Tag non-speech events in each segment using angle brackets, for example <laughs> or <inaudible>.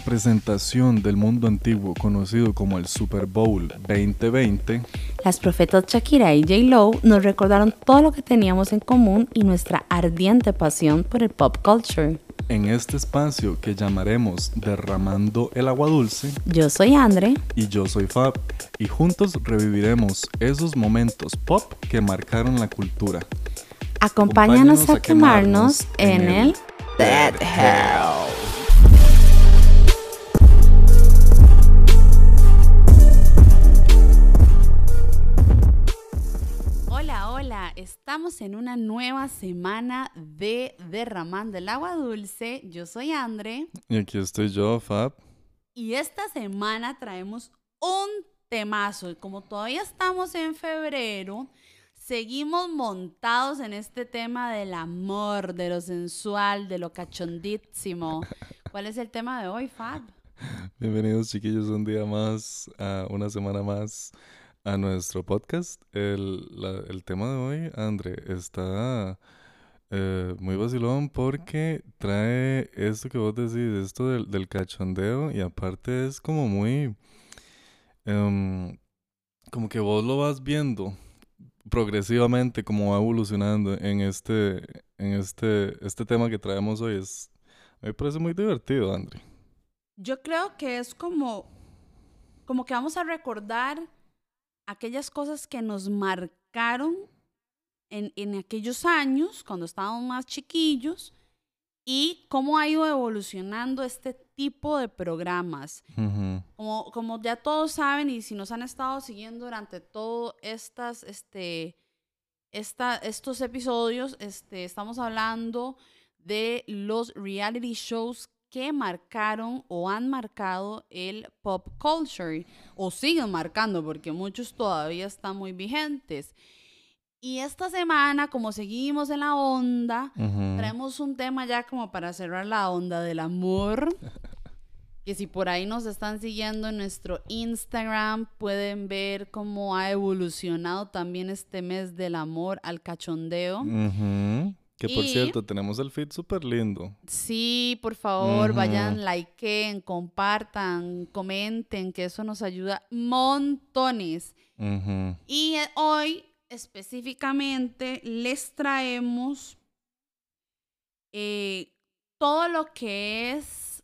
presentación del mundo antiguo conocido como el Super Bowl 2020, las profetas Shakira y J. Lo nos recordaron todo lo que teníamos en común y nuestra ardiente pasión por el pop culture. En este espacio que llamaremos Derramando el Agua Dulce, yo soy Andre y yo soy Fab, y juntos reviviremos esos momentos pop que marcaron la cultura. Acompáñanos, a, quemarnos, en, el Dead Hell. Estamos en una nueva semana de Derramando el Agua Dulce. Yo soy Andre. Y aquí estoy yo, Fab. Y esta semana traemos un temazo. Y como todavía estamos en febrero, seguimos montados en este tema del amor, de lo sensual, de lo cachondísimo. <laughs> ¿Cuál es el tema de hoy, Fab? Bienvenidos, chiquillos, un día más, a una semana más a nuestro podcast. El, el tema de hoy, André, está eh, muy vacilón porque trae esto que vos decís, esto del, del cachondeo y aparte es como muy... Em, como que vos lo vas viendo progresivamente como va evolucionando en este en este este tema que traemos hoy es me parece muy divertido André yo creo que es como como que vamos a recordar aquellas cosas que nos marcaron en, en aquellos años, cuando estábamos más chiquillos, y cómo ha ido evolucionando este tipo de programas. como, como ya todos saben y si nos han estado siguiendo durante todos estas, este, esta, estos episodios, este, estamos hablando de los reality shows que marcaron o han marcado el pop culture o siguen marcando porque muchos todavía están muy vigentes. Y esta semana, como seguimos en la onda, traemos un tema ya como para cerrar la onda del amor. <laughs> que si por ahí nos están siguiendo en nuestro Instagram, pueden ver cómo ha evolucionado también este mes del amor al cachondeo. Que por cierto, tenemos el feed súper lindo. Sí, por favor, vayan, likeen, compartan, comenten, que eso nos ayuda montones. Y eh, hoy específicamente les traemos eh, todo lo que es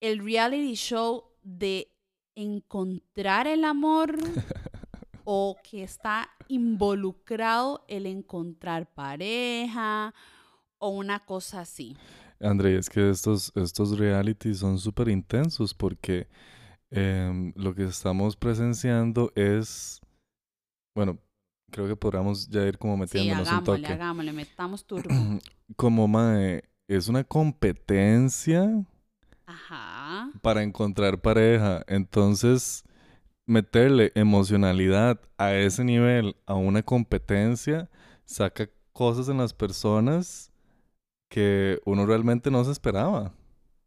el reality show de encontrar el amor <laughs> o que está involucrado el encontrar pareja o una cosa así. André, es que estos, estos realities son súper intensos porque em, lo que estamos presenciando es, bueno, creo que podríamos ya ir como metiéndonos sí, hagámosle, un toque. hagámosle, metamos <clears throat> turbo. como, mae, es una competencia Ajá. para encontrar pareja. Entonces, meterle emocionalidad a ese nivel, a una competencia, saca cosas en las personas que uno realmente no se esperaba.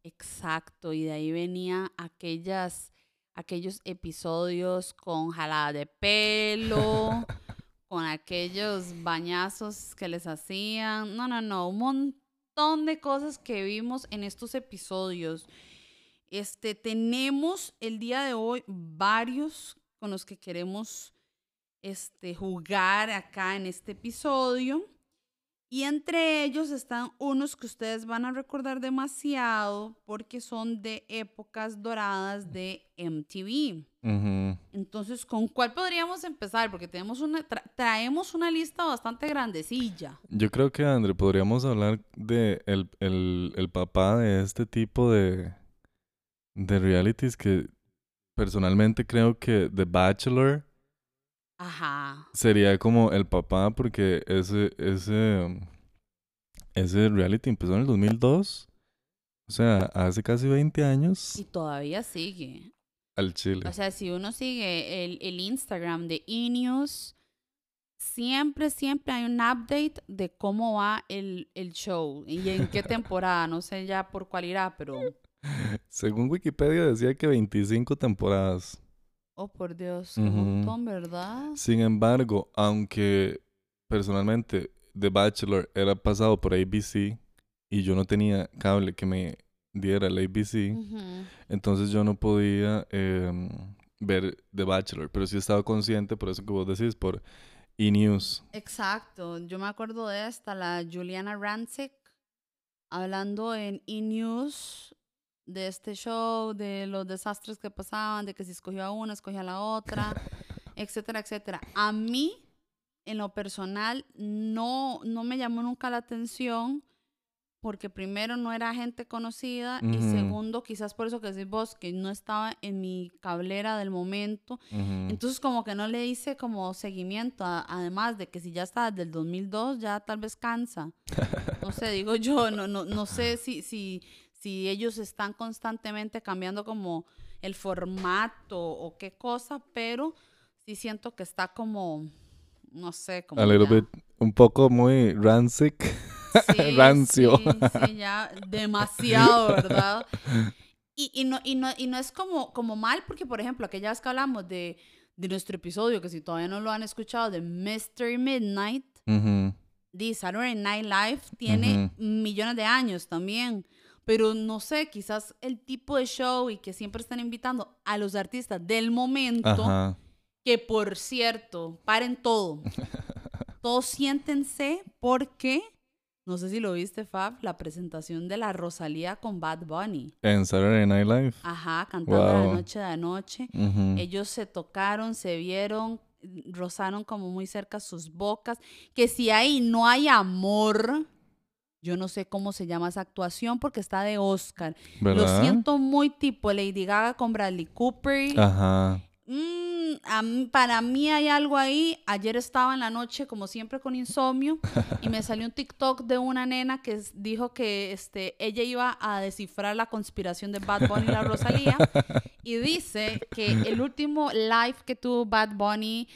Exacto, y de ahí venía aquellas, aquellos episodios con jalada de pelo, <laughs> con aquellos bañazos que les hacían. No, no, no, un montón de cosas que vimos en estos episodios. Este, tenemos el día de hoy varios con los que queremos este, jugar acá en este episodio. Y entre ellos están unos que ustedes van a recordar demasiado porque son de épocas doradas de MTV. Entonces, ¿con cuál podríamos empezar? Porque tenemos una, traemos una lista bastante grandecilla. Yo creo que, André, podríamos hablar de el, el papá de este tipo de, de realities que personalmente creo que The Bachelor Ajá. sería como el papá porque ese, ese, ese reality empezó en el 2002. O sea, hace casi 20 años. Y todavía sigue. Al chile. O sea, si uno sigue el, el Instagram de E-News, siempre, siempre hay un update de cómo va el, el show y en qué <laughs> temporada. No sé ya por cuál irá, pero según Wikipedia decía que 25 temporadas. Oh, por Dios, un montón, ¿verdad? Sin embargo, aunque personalmente The Bachelor era pasado por ABC y yo no tenía cable que me diera el ABC, Ujú. entonces yo no podía em, ver The Bachelor, pero sí estaba consciente, por eso que vos decís, por E! News. Exacto, yo me acuerdo de esta, la Juliana Rancic, hablando en E! De este show, de los desastres que pasaban, de que si escogió a una, escogió a la otra, <laughs> etcétera, etcétera. A mí, en lo personal, no, no me llamó nunca la atención porque primero no era gente conocida y segundo, quizás por eso que decís vos, que no estaba en mi cablera del momento. Entonces como que no le hice como seguimiento, a- además de que si ya está desde el 2002, ya tal vez cansa. No sé, digo yo, no, no, no sé si, si, si ellos están constantemente cambiando como el formato o qué cosa, pero sí siento que está como, no sé, como... A little ya- bit, un poco muy rancic. Sí, <laughs> rancio. Sí, sí, ya demasiado, ¿verdad? Y, y, no, y, no, y no es como, como mal, porque, por ejemplo, aquella vez que hablamos de, de nuestro episodio, que si todavía no lo han escuchado, de Mystery Midnight, Ujú. de Saturday Night Live, tiene millones de años también. Pero no sé, quizás el tipo de show y que siempre están invitando a los artistas del momento, Ajá. que por cierto, paren todo. <laughs> Todos siéntense porque, no sé si lo viste, Fab, la presentación de la Rosalía con Bad Bunny. En Saturday Night Live. Ajá, cantando la Wow. noche de anoche. Ujú. Ellos se tocaron, se vieron, rozaron como muy cerca sus bocas. Que si ahí no hay amor, yo no sé cómo se llama esa actuación porque está de Oscar. Lo siento muy tipo Lady Gaga con Bradley Cooper. Ajá. Mm, mí- para mí hay algo ahí. Ayer estaba en la noche, como siempre, con insomnio <laughs> y me salió un TikTok de una nena que dijo que este, ella iba a descifrar la conspiración de Bad Bunny y la Rosalía <laughs> y dice que el último live que tuvo Bad Bunny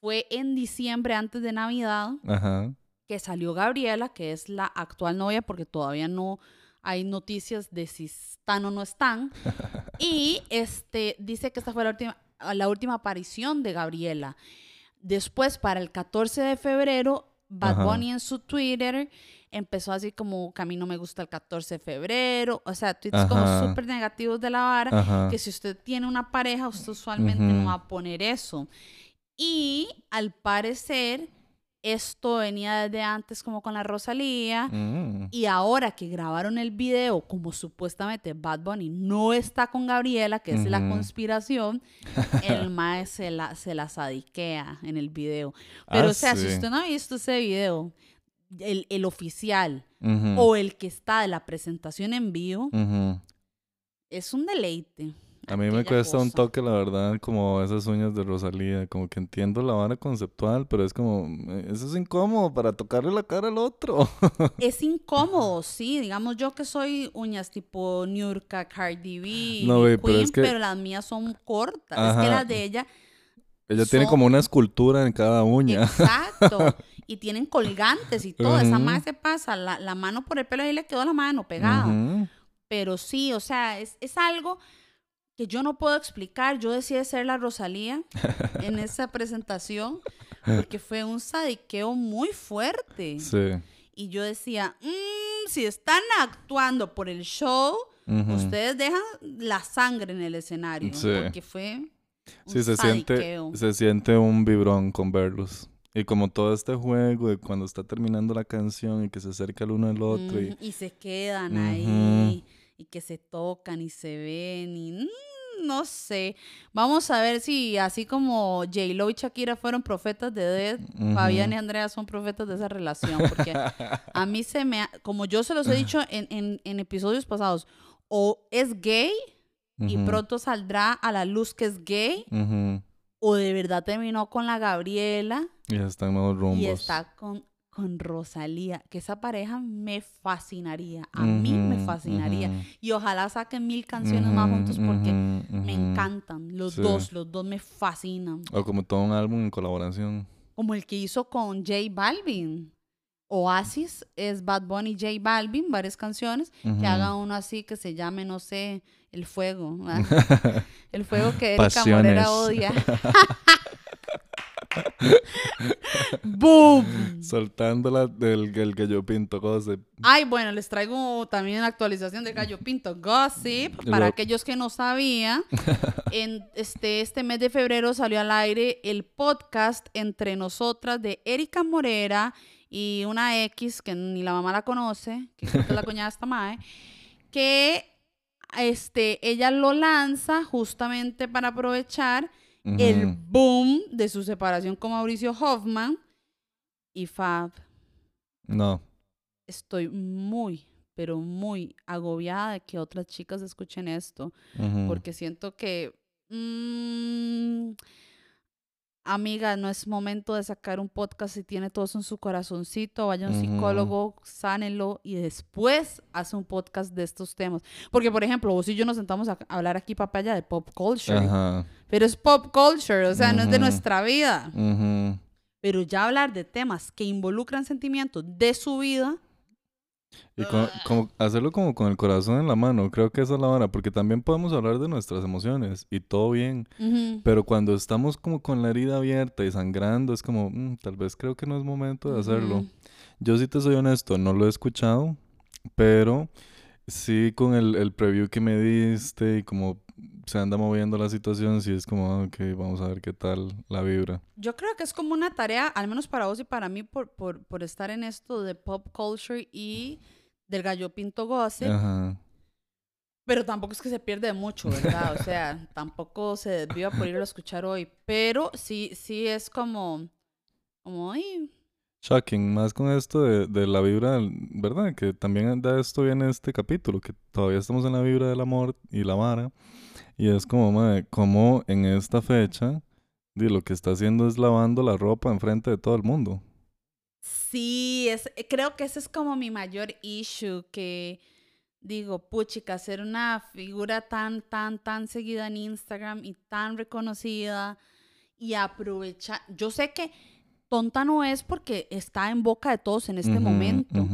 fue en diciembre antes de Navidad, Ajá. Que salió Gabriela, que es la actual novia, porque todavía no hay noticias de si están o no están. <laughs> Y este dice que esta fue la última, la última aparición de Gabriela. Después, para el 14 de febrero, Bad Ajá. Bunny en su Twitter empezó así como que a mí no me gusta el 14 de febrero. O sea, tweets como Ajá. súper negativos de la vara Ajá. que si usted tiene una pareja, usted usualmente no va a poner eso. Y al parecer, esto venía desde antes como con la Rosalía. Mm. Y ahora que grabaron el video, como supuestamente Bad Bunny no está con Gabriela, que es la conspiración, <laughs> el mae se la, se la sadiquea en el video. Pero, Ah, o sea, si usted no ha visto ese video, el, el oficial o el que está de la presentación en vivo, es un deleite. A mí me cuesta un toque, la verdad, como esas uñas de Rosalía. Como que entiendo la vara conceptual, pero es como, eh, eso es incómodo para tocarle la cara al otro. <laughs> Es incómodo, sí. Digamos yo que soy uñas tipo Niurka, Cardi B, No, pero Queen, es que- pero las mías son cortas. Es que las de ella, Ella tiene como una escultura en cada uña. exacto. <laughs> y tienen colgantes y todo. Esa más se pasa la, la mano por el pelo y le quedó la mano pegada. Pero sí, o sea, es, es algo que yo no puedo explicar. Yo decidí ser la Rosalía en <laughs> esa presentación porque fue un sadiqueo muy fuerte. Sí. Y yo decía, "Mm, si están actuando por el show, ustedes dejan la sangre en el escenario. Sí. Porque fue un Sí, se siente, se siente un vibrón con verlos. Y como todo este juego de cuando está terminando la canción y que se acerca el uno al otro. y- se quedan ahí y que se tocan y se ven y mm, no sé. Vamos a ver si así como J-Lo y Shakira fueron profetas de Dead. Fabián y Andrea son profetas de esa relación. Porque <laughs> a mí se me, ha- como yo se los he dicho en, en- en episodios pasados, o es gay y pronto saldrá a la luz que es gay, o de verdad terminó con la Gabriela Y está en rumbos. y está con, con Rosalía, que esa pareja me fascinaría, a mí me fascinaría. Y ojalá saquen mil canciones más juntos porque me encantan, los Sí. dos, los dos me fascinan. O como todo un álbum en colaboración. Como el que hizo con J Balvin. Oasis es Bad Bunny J Balvin, varias canciones, que haga uno así que se llame, no sé, El Fuego. <laughs> el Fuego que Erika. Morera odia. <laughs> ¡Boom! Soltándola del el gallo pinto gossip. Ay, bueno, les traigo también la actualización de Gallo Pinto Gossip. <laughs> Para Lo- aquellos que no sabían, <laughs> en este, este mes de febrero salió al aire el podcast entre nosotras de Erika Morera y una X que ni la mamá la conoce, que es la cuñada de esta mae, que este, ella lo lanza justamente para aprovechar el boom de su separación con Mauricio Hoffman y Fab. No. Estoy muy, pero muy agobiada de que otras chicas escuchen esto, porque siento que, mm, amiga, no es momento de sacar un podcast si tiene todo eso en su corazoncito, vaya a un psicólogo, sánelo y después hace un podcast de estos temas. Porque, por ejemplo, vos y yo nos sentamos a hablar aquí papaya de pop culture, pero es pop culture, o sea, no es de nuestra vida. Pero ya hablar de temas que involucran sentimientos de su vida, Y co- como hacerlo como con el corazón en la mano, creo que esa es la hora, porque también podemos hablar de nuestras emociones y todo bien, ujú, pero cuando estamos como con la herida abierta y sangrando, es como, "Mm, tal vez creo que no es momento de hacerlo. ujú. Yo sí te soy honesto, no lo he escuchado, pero sí con el, el preview que me diste y como se anda moviendo la situación, sí es como, "Ah, ok, vamos a ver qué tal la vibra. Yo creo que es como una tarea, al menos para vos y para mí, por, por, por estar en esto de pop culture y del gallo pinto gossip. Ajá. Pero tampoco es que se pierde mucho, ¿verdad? O sea, <laughs> tampoco se desviva por irlo a escuchar hoy. Pero sí, sí es como, como, ay, Shocking, más con esto de, de la vibra, ¿verdad? Que también da esto bien en este capítulo, que todavía estamos en la vibra del amor y la vara. Y es como, mae, como en esta fecha, lo que está haciendo es lavando la ropa enfrente de todo el mundo. Sí, es, creo que ese es como mi mayor issue, que digo, puchica, ser una figura tan, tan, tan seguida en Instagram y tan reconocida y aprovechar, yo sé que tonta no es porque está en boca de todos en este momento,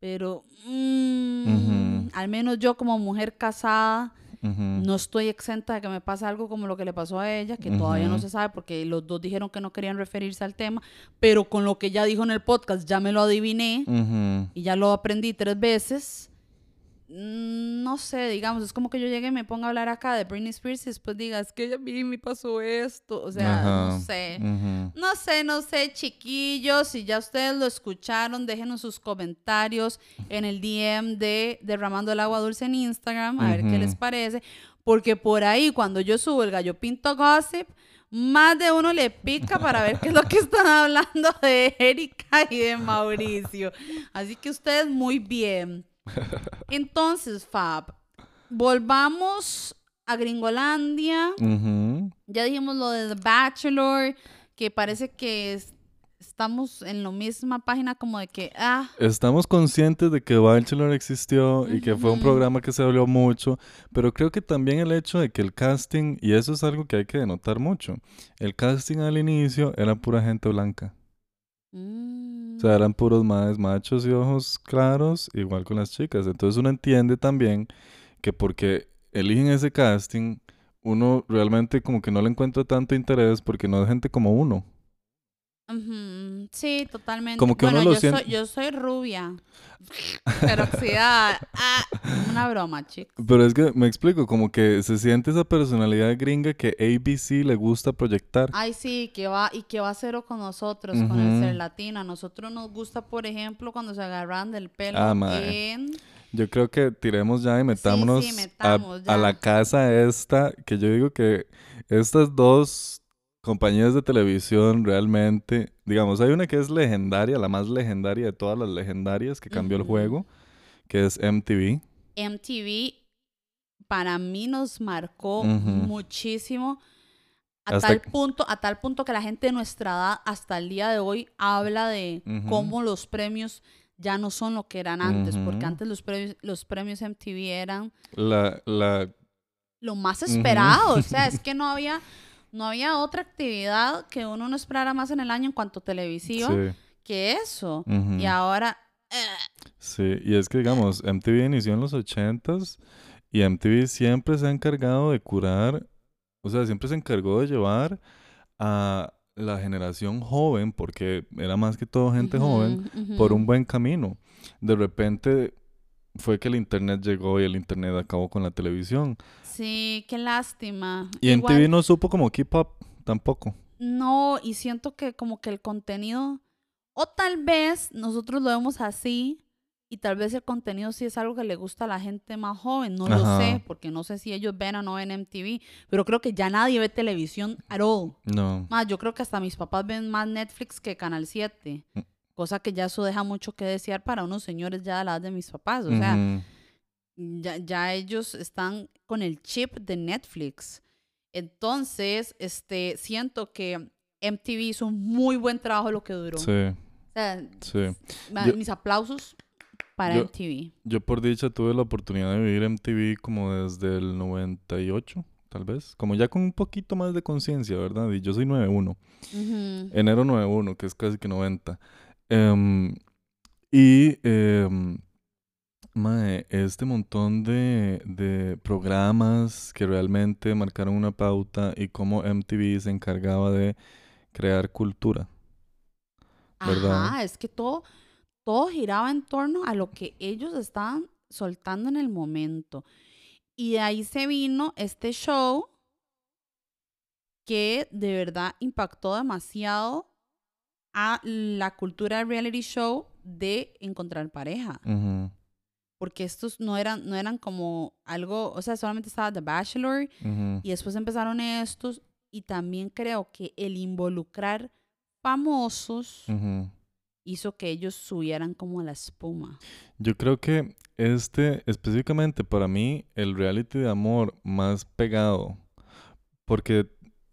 pero mm, al menos yo como mujer casada no estoy exenta de que me pase algo como lo que le pasó a ella, que todavía no se sabe porque los dos dijeron que no querían referirse al tema, pero con lo que ella dijo en el podcast ya me lo adiviné y ya lo aprendí tres veces. Mm, No sé, digamos, es como que yo llegue y me ponga a hablar acá de Britney Spears y después diga, es que a mí me pasó esto. O sea, Ajá, no sé. No sé, no sé, chiquillos, si ya ustedes lo escucharon, déjenos sus comentarios en el DM de Derramando el Agua Dulce en Instagram, a ver qué les parece. Porque por ahí, cuando yo subo el gallo pinto gossip, más de uno le pica para ver qué es lo que <laughs> están hablando de Erika y de Mauricio. Así que ustedes muy bien. <laughs> Entonces, Fab, volvamos a Gringolandia. Ya dijimos lo de The Bachelor, que parece que es- estamos en la misma página como de que, ah, Estamos conscientes de que Bachelor existió y que fue un programa que se habló mucho, pero creo que también el hecho de que el casting, y eso es algo que hay que denotar mucho, el casting al inicio era pura gente blanca. Mm, O sea, eran puros más machos y ojos claros, igual con las chicas. Entonces uno entiende también que porque eligen ese casting, uno realmente como que no le encuentra tanto interés porque no es gente como uno. Sí, totalmente. Como que bueno, uno lo yo, siente- soy, yo soy rubia, pero oxidada. Ah, una broma, chicos. Pero es que me explico, como que se siente esa personalidad gringa que ABC le gusta proyectar. Ay, sí, que va, y que va a cero con nosotros, con el ser latino. A nosotros nos gusta, por ejemplo, cuando se agarran del pelo Ah, en... Yo creo que tiremos ya y metámonos a- metamos a, ya. la casa esta, que yo digo que estas dos compañías de televisión realmente, digamos, hay una que es legendaria, la más legendaria de todas las legendarias que cambió el juego, que es MTV. MTV para mí nos marcó muchísimo a Hasta tal punto a tal punto que la gente de nuestra edad hasta el día de hoy habla de cómo los premios ya no son lo que eran antes porque antes los premios los premios MTV eran La, la, lo más esperado o sea es <laughs> que no había no había otra actividad que uno no esperara más en el año en cuanto televisiva sí, que eso. Y ahora eh, Sí, y es que digamos, MTV inició en los ochentas y MTV siempre se ha encargado de curar, o sea, siempre se encargó de llevar a la generación joven, porque era más que todo gente joven, por un buen camino. De repente fue que el internet llegó y el internet acabó con la televisión. Sí, qué lástima. Y en TV no supo como keep up tampoco. No, y siento que como que el contenido, o tal vez nosotros lo vemos así, y tal vez el contenido sí es algo que le gusta a la gente más joven, no lo sé, porque no sé si ellos ven o no ven MTV, pero creo que ya nadie ve televisión at all. No. Más, yo creo que hasta mis papás ven más Netflix que Canal 7, mm. Cosa que ya eso deja mucho que desear para unos señores ya de la edad de mis papás, o sea, ya, ya ellos están con el chip de Netflix. Entonces, este, siento que MTV hizo un muy buen trabajo lo que duró. Sí. O sea, sí. mis aplausos para MTV. Yo por dicha tuve la oportunidad de vivir MTV como desde el 98, tal vez. Como ya con un poquito más de conciencia, ¿verdad? Y yo soy 91. Enero 91, que es casi que 90. Em, y eh, este montón de, de, programas que realmente marcaron una pauta y cómo MTV se encargaba de crear cultura. ¿verdad? Ajá, es que todo, todo giraba en torno a lo que ellos estaban soltando en el momento. Y de ahí se vino este show que de verdad impactó demasiado a la cultura de reality show de encontrar pareja. Porque estos no eran, no eran como algo, o sea, solamente estaba The Bachelor y después empezaron estos y también creo que el involucrar famosos hizo que ellos subieran como la espuma. Yo creo que este, específicamente para mí, el reality de amor más pegado, porque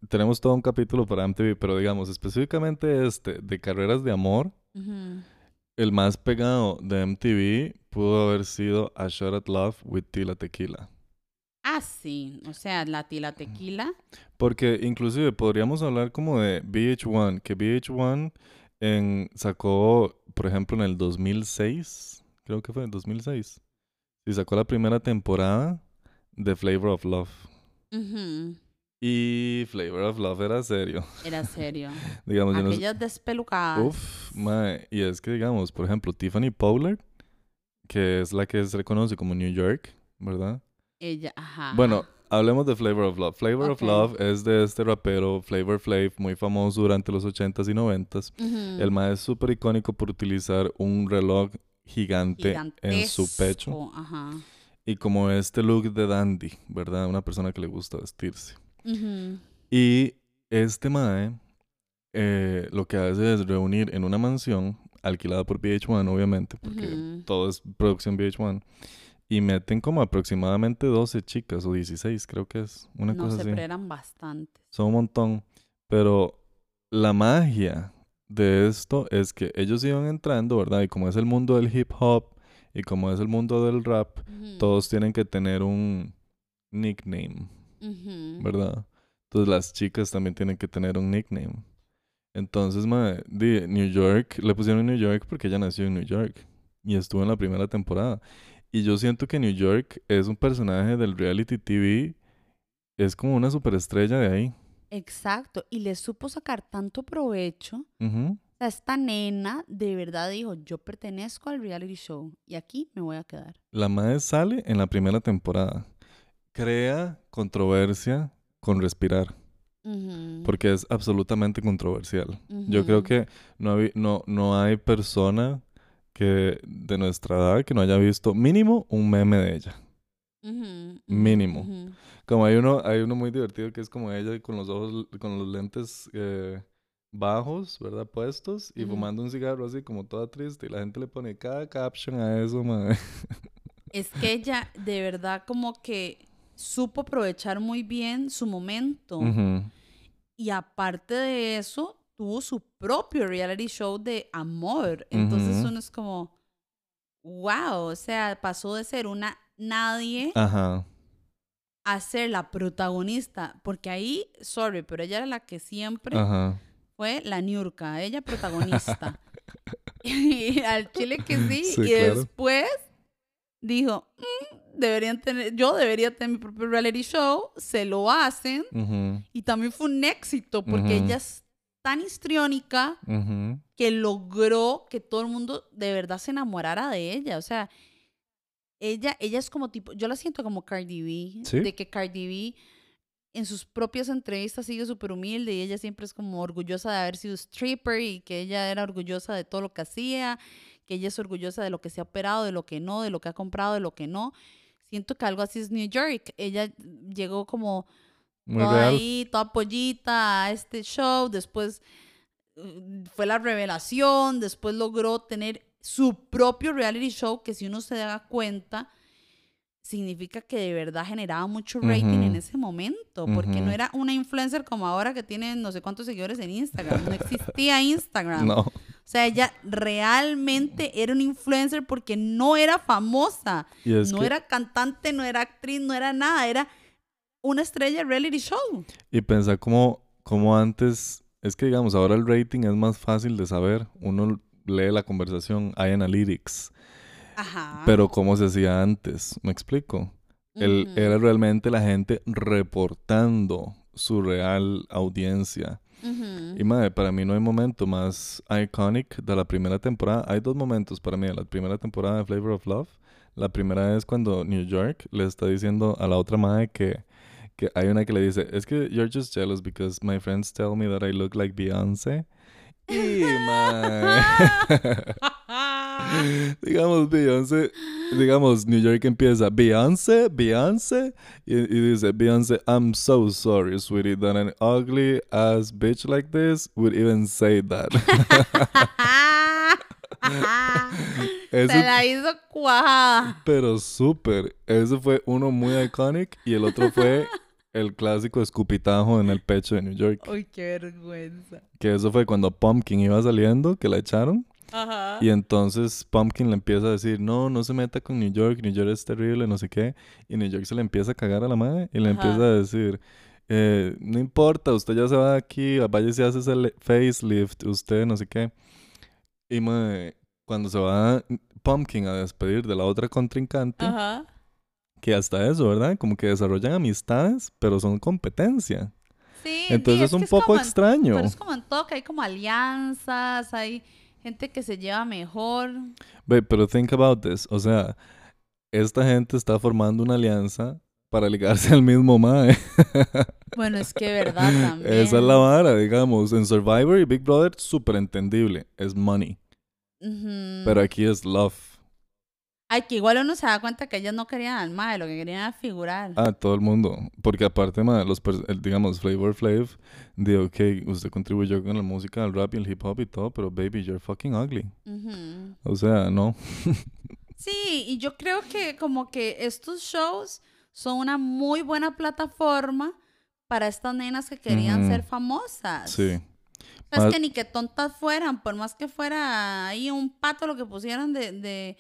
tenemos todo un capítulo para MTV, pero digamos, específicamente este, de carreras de amor, el más pegado de MTV pudo haber sido A Shot at Love with Tila Tequila. Ah, sí, o sea, la Tila Tequila. Porque inclusive podríamos hablar como de VH1, que VH1 en, sacó, por ejemplo, en el 2006, creo que fue en 2006, y sacó la primera temporada de Flavor of Love. Y Flavor of Love era serio. Era <laughs> serio. digamos, Aquellas despelucadas. Uf, mae. Y es que, digamos, por ejemplo, Tiffany Pollard, que es la que se reconoce como New York, ¿verdad? Ella, ajá. Bueno, hablemos de Flavor of Love. Flavor of Love es de este rapero Flavor Flav, muy famoso durante los 80s y 90s. El más es súper icónico por utilizar un reloj gigante en su pecho. Ajá. Y como este look de dandy, ¿verdad? Una persona que le gusta vestirse. Y este mae eh, lo que hace es reunir en una mansión alquilada por VH1, obviamente, porque todo es producción VH1 y meten como aproximadamente 12 chicas o 16, creo que es una no cosa sé, así. eran bastantes. Son un montón. Pero la magia de esto es que ellos iban entrando, ¿verdad? Y como es el mundo del hip hop y como es el mundo del rap, todos tienen que tener un nickname, ¿verdad? Entonces las chicas también tienen que tener un nickname. Entonces, madre, New York, le pusieron New York porque ella nació en New York y estuvo en la primera temporada. Y yo siento que New York es un personaje del reality TV, es como una superestrella de ahí. Exacto, y le supo sacar tanto provecho. O sea, esta nena de verdad dijo, yo pertenezco al reality show y aquí me voy a quedar. La madre sale en la primera temporada. Crea controversia con respirar. Porque es absolutamente controversial. Yo creo que no, no, no hay persona que de nuestra edad que no haya visto mínimo un meme de ella. mínimo. Como hay uno, hay uno muy divertido que es como ella con los ojos, con los lentes eh, bajos, ¿verdad? Puestos y fumando un cigarro así como toda triste y la gente le pone cada caption a eso, madre. Es que ella de verdad como que supo aprovechar muy bien su momento. Y aparte de eso, tuvo su propio reality show de amor. Entonces uno es como, wow, o sea, pasó de ser una nadie a ser la protagonista. Porque ahí, sorry, pero ella era la que siempre fue la Niurka, ella <laughs> protagonista. <laughs> y al chile que sí, y después dijo, mm, deberían tener, yo debería tener mi propio reality show, se lo hacen, y también fue un éxito porque ellas tan histriónica que logró que todo el mundo de verdad se enamorara de ella. O sea, ella, ella es como tipo, yo la siento como Cardi B, Sí. de que Cardi B en sus propias entrevistas sigue súper humilde y ella siempre es como orgullosa de haber sido stripper y que ella era orgullosa de todo lo que hacía, que ella es orgullosa de lo que se ha operado, de lo que no, de lo que ha comprado, de lo que no. Siento que algo así es New York. Ella llegó como Muy toda ahí, toda pollita a este show, después eh, fue la revelación, después logró tener su propio reality show que si uno se da cuenta significa que de verdad generaba mucho rating en Ujú. ese momento, porque no era una influencer como ahora que tiene no sé cuántos seguidores en Instagram, no existía <laughs> Instagram. No. O sea, ella realmente era una influencer porque no era famosa, no que- era cantante, no era actriz, no era nada, era una estrella de reality show. Y pensar como, como antes, es que digamos, ahora el rating es más fácil de saber. Uno lee la conversación, hay analytics. Ajá. Pero ¿cómo se hacía antes? ¿Me explico? El, Ujú, Era realmente la gente reportando su real audiencia. Y madre, para mí no hay momento más iconic de la primera temporada. Hay dos momentos para mí de la primera temporada de Flavor of Love. La primera es cuando New York le está diciendo a la otra madre que, que hay una que le dice, es que you're just jealous because my friends tell me that I look like Beyoncé. Y <laughs> madre, <laughs> <laughs> digamos Beyoncé, digamos New York empieza Beyoncé, Beyoncé y, y dice Beyoncé, I'm so sorry, sweetie, that an ugly ass bitch like this would even say that. <laughs> Se la hizo cuajada. Pero súper. Ese fue uno muy iconic y el otro fue el clásico escupitajo en el pecho de New York. Uy, qué vergüenza. Que eso fue cuando Pumpkin iba saliendo, que la echaron. Ajá. Y entonces Pumpkin le empieza a decir, no, no se meta con New York, New York es terrible, no sé qué. Y New York se le empieza a cagar a la madre y le Ajá. empieza a decir, eh, no importa, usted ya se va de aquí, vaya y hace ese facelift, usted no sé qué. Y mae, cuando se va Pumpkin a despedir de la otra contrincante, Ajá. que hasta eso, ¿verdad? Como que desarrollan amistades, pero son competencia. Sí, Entonces sí, es que un poco en- extraño. Pero es como en todo, que hay como alianzas, hay gente que se lleva mejor. Ve, pero think about this. O sea, esta gente está formando una alianza para ligarse <laughs> al mismo mae. Bueno, es que verdad también. <laughs> Esa es la vara, digamos. En Survivor y Big Brother, súper entendible. Es money. Ujú. Pero aquí es love. Ay, que igual uno se da cuenta que ellas no querían al mae, lo que querían era figurar. Ah, todo el mundo. Porque aparte, mae, los el, digamos, Flavor Flav, de ok, usted contribuyó con la música, el rap y el hip hop y todo, pero baby, you're fucking ugly. O sea, no. <laughs> Sí, y yo creo que como que estos shows son una muy buena plataforma para estas nenas que querían ser famosas. Sí. O sea, es Más- que ni que tontas fueran, por más que fuera ahí un pato lo que pusieran de, de,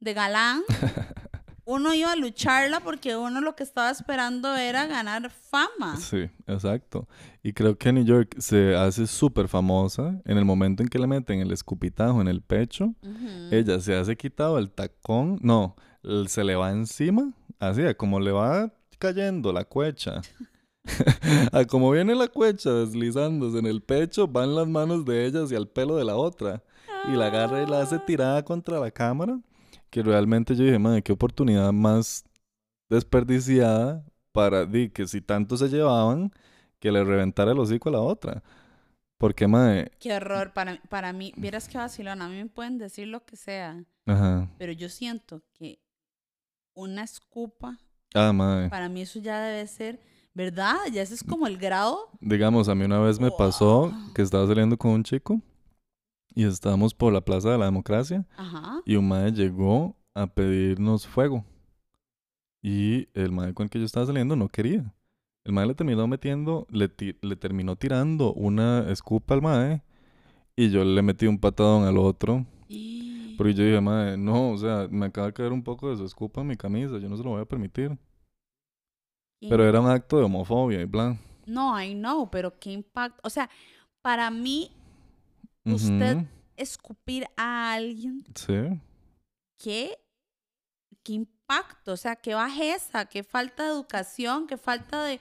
de galán, <laughs> uno iba a lucharla porque uno lo que estaba esperando era ganar fama. Sí, exacto. Y creo que New York se hace súper famosa en el momento en que le meten el escupitajo en el pecho. Ella se hace quitado el tacón, no, se le va encima, así, a como le va cayendo la cuecha. <laughs> a como viene la cuecha deslizándose en el pecho, van las manos de ella hacia el pelo de la otra. Y la agarra y la hace tirada contra la cámara. Que realmente yo dije, madre, qué oportunidad más desperdiciada para di, que si tanto se llevaban, que le reventara el hocico a la otra. Porque, madre, Qué horror. Para, para mí, vieras qué vacilón. A mí me pueden decir lo que sea, ajá. pero yo siento que una escupa, Ah, madre. para mí eso ya debe ser, ¿verdad? Ya ese es como el grado. Digamos, a mí una vez me pasó que estaba saliendo con un chico y estábamos por la Plaza de la Democracia Ajá. y un madre llegó a pedirnos fuego. Y el madre con el que yo estaba saliendo no quería. El madre le terminó metiendo, le, ti- le terminó tirando una escupa al madre y yo le metí un patadón al otro. Y- Porque yo dije, madre, no, o sea, me acaba de caer un poco de su escupa en mi camisa, yo no se lo voy a permitir. Pero era un acto de homofobia y bla. No, I know, pero qué impacto. O sea, para mí, Usted- escupir a alguien, Sí. qué, qué impacto. O sea, qué bajeza, qué falta de educación, qué falta de,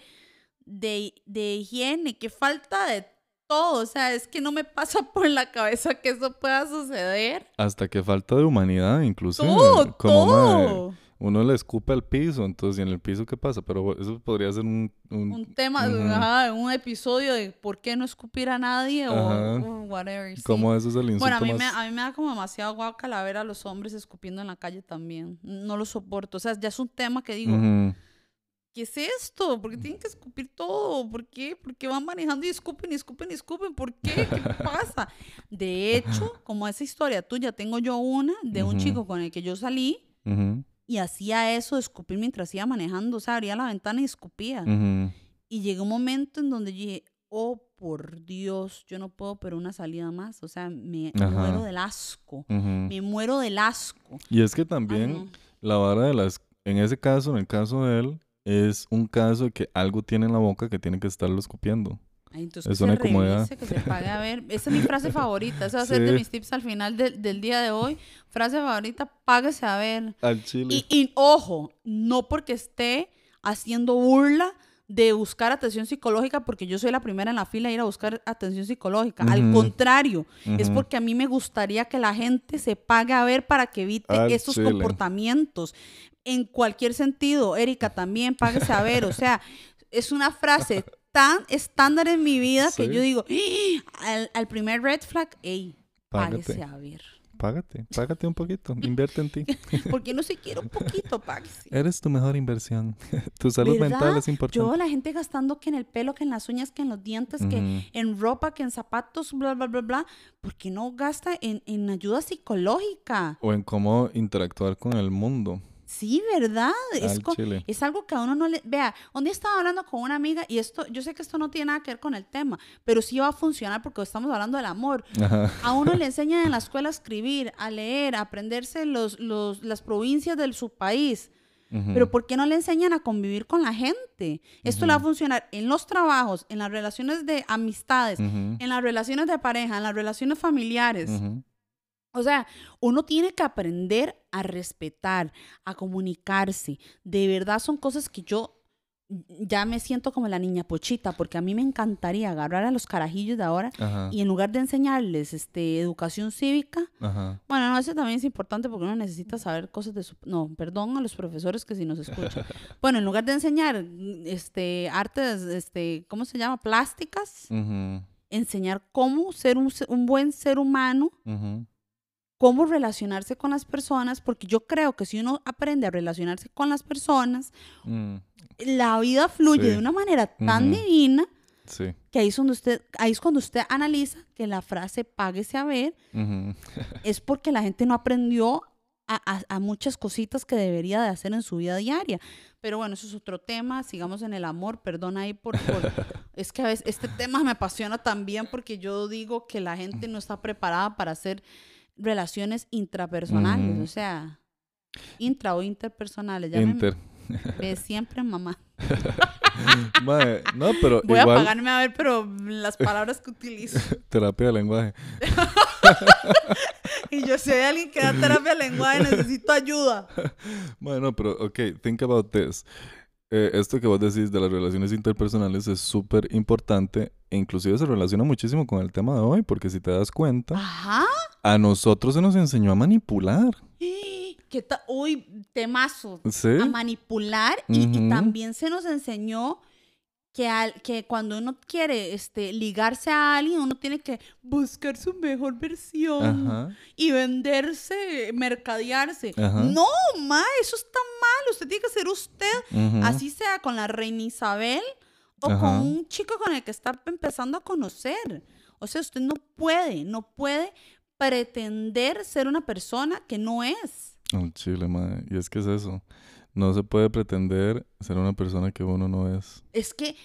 de, de higiene, qué falta de todo. O sea, es que no me pasa <laughs> por la cabeza que eso pueda suceder. Hasta que falta de humanidad, incluso. Todo, como todo. Uno le escupe al piso, entonces, ¿y en el piso qué pasa? Pero eso podría ser un... un- Un tema, Ujú. ajá, un episodio de por qué no escupir a nadie o, o whatever. sí. ¿Cómo eso es el insulto Bueno, a mí, me, más- a mí me da como demasiado guacala ver a los hombres escupiendo en la calle también. No lo soporto. O sea, ya es un tema que digo, Ujú. ¿qué es esto? ¿Por qué tienen que escupir todo? ¿Por qué? ¿Por qué van manejando y escupen y escupen y escupen? ¿Por qué? ¿Qué <laughs> pasa? De hecho, como esa historia tuya, tengo yo una de un Ujú. chico con el que yo salí Ujú. Y hacía eso de escupir mientras iba manejando. O sea, abría la ventana y escupía. Y llegó un momento en donde dije, oh, por Dios, yo no puedo pero una salida más. O sea, me Ajá. muero del asco. Me muero del asco. Y es que Ay, también no. la vara de las... En ese caso, en el caso de él, es un caso de que algo tiene en la boca que tiene que estarlo escupiendo. Ay, entonces Es que una se incomodidad. revise, que se pague a ver. Esa es mi frase <laughs> favorita. Esa va a ser de mis tips al final del- del día de hoy. Frase favorita, páguese a ver. Al chile. Y, y ojo, no porque esté haciendo burla de buscar atención psicológica, porque yo soy la primera en la fila a ir a buscar atención psicológica. Al contrario, es porque a mí me gustaría que la gente se pague a ver para que evite Al estos chile. comportamientos. En cualquier sentido, Erika también, páguese a ver. O sea, es una frase tan estándar en mi vida que yo digo, ¡Ah! al, al primer red flag, páguese Págate. a ver. Págate. Págate un poquito. <laughs> Invierte en ti. <laughs> Porque no se quiere un poquito, páguese. Eres tu mejor inversión. <laughs> tu salud mental es importante. Yo, la gente gastando que en el pelo, que en las uñas, que en los dientes, que en ropa, que en zapatos, bla, bla, bla, bla. ¿Por qué no gasta en, en ayuda psicológica? O en cómo interactuar con el mundo. Sí, ¿verdad? Es, es algo que a uno no le... Vea, un día estaba hablando con una amiga y esto, yo sé que esto no tiene nada que ver con el tema, pero sí va a funcionar porque estamos hablando del amor. Ajá. A uno le <laughs> enseñan en la escuela a escribir, a leer, a aprenderse los, los, las provincias de su país. Pero ¿por qué no le enseñan a convivir con la gente? Esto le va a funcionar en los trabajos, en las relaciones de amistades, en las relaciones de pareja, en las relaciones familiares. O sea, uno tiene que aprender a respetar, a comunicarse. De verdad son cosas que yo ya me siento como la niña pochita, porque a mí me encantaría agarrar a los carajillos de ahora Ajá. y en lugar de enseñarles este, educación cívica, Ajá. bueno, no, eso también es importante porque uno necesita saber cosas de su... No, perdón a los profesores que si nos escuchan. <laughs> Bueno, en lugar de enseñar este, artes, este, ¿cómo se llama? Plásticas, enseñar cómo ser un, buen ser humano. Cómo relacionarse con las personas, porque yo creo que si uno aprende a relacionarse con las personas, Mm. la vida fluye Sí. de una manera tan divina Sí. que ahí es, donde usted, ahí es cuando usted analiza que la frase páguese a ver Ujú. es porque la gente no aprendió a, a- a muchas cositas que debería de hacer en su vida diaria. Pero bueno, eso es otro tema. Sigamos en el amor. Perdón ahí por... por- <laughs> es que a veces este tema me apasiona también porque yo digo que la gente no está preparada para hacer relaciones intrapersonales. O sea, intra o interpersonales. Ya Inter. <laughs> siempre, mamá. <laughs> Mae, no, pero Voy a igual pagarme a ver, pero las <laughs> palabras que utilizo. terapia de lenguaje. Y yo soy alguien que da terapia de lenguaje, necesito ayuda. Bueno, pero ok, think about this. Eh, esto que vos decís de las relaciones interpersonales es súper importante e inclusive se relaciona muchísimo con el tema de hoy, porque si te das cuenta, Ajá. a nosotros se nos enseñó a manipular. <gasps> ¿Qué? Uy, temazo. ¿Sí? A manipular y, también se nos enseñó que, al, que cuando uno quiere este, ligarse a alguien, uno tiene que buscar su mejor versión Ajá. y venderse, mercadearse. Ajá. No, ma, eso está mal. Usted tiene que ser usted, así sea con la reina Isabel o Ajá. con un chico con el que está empezando a conocer. O sea, usted no puede, no puede pretender ser una persona que no es. Oh, chile, mae. Y es que es eso. No se puede pretender ser una persona que uno no es. Es que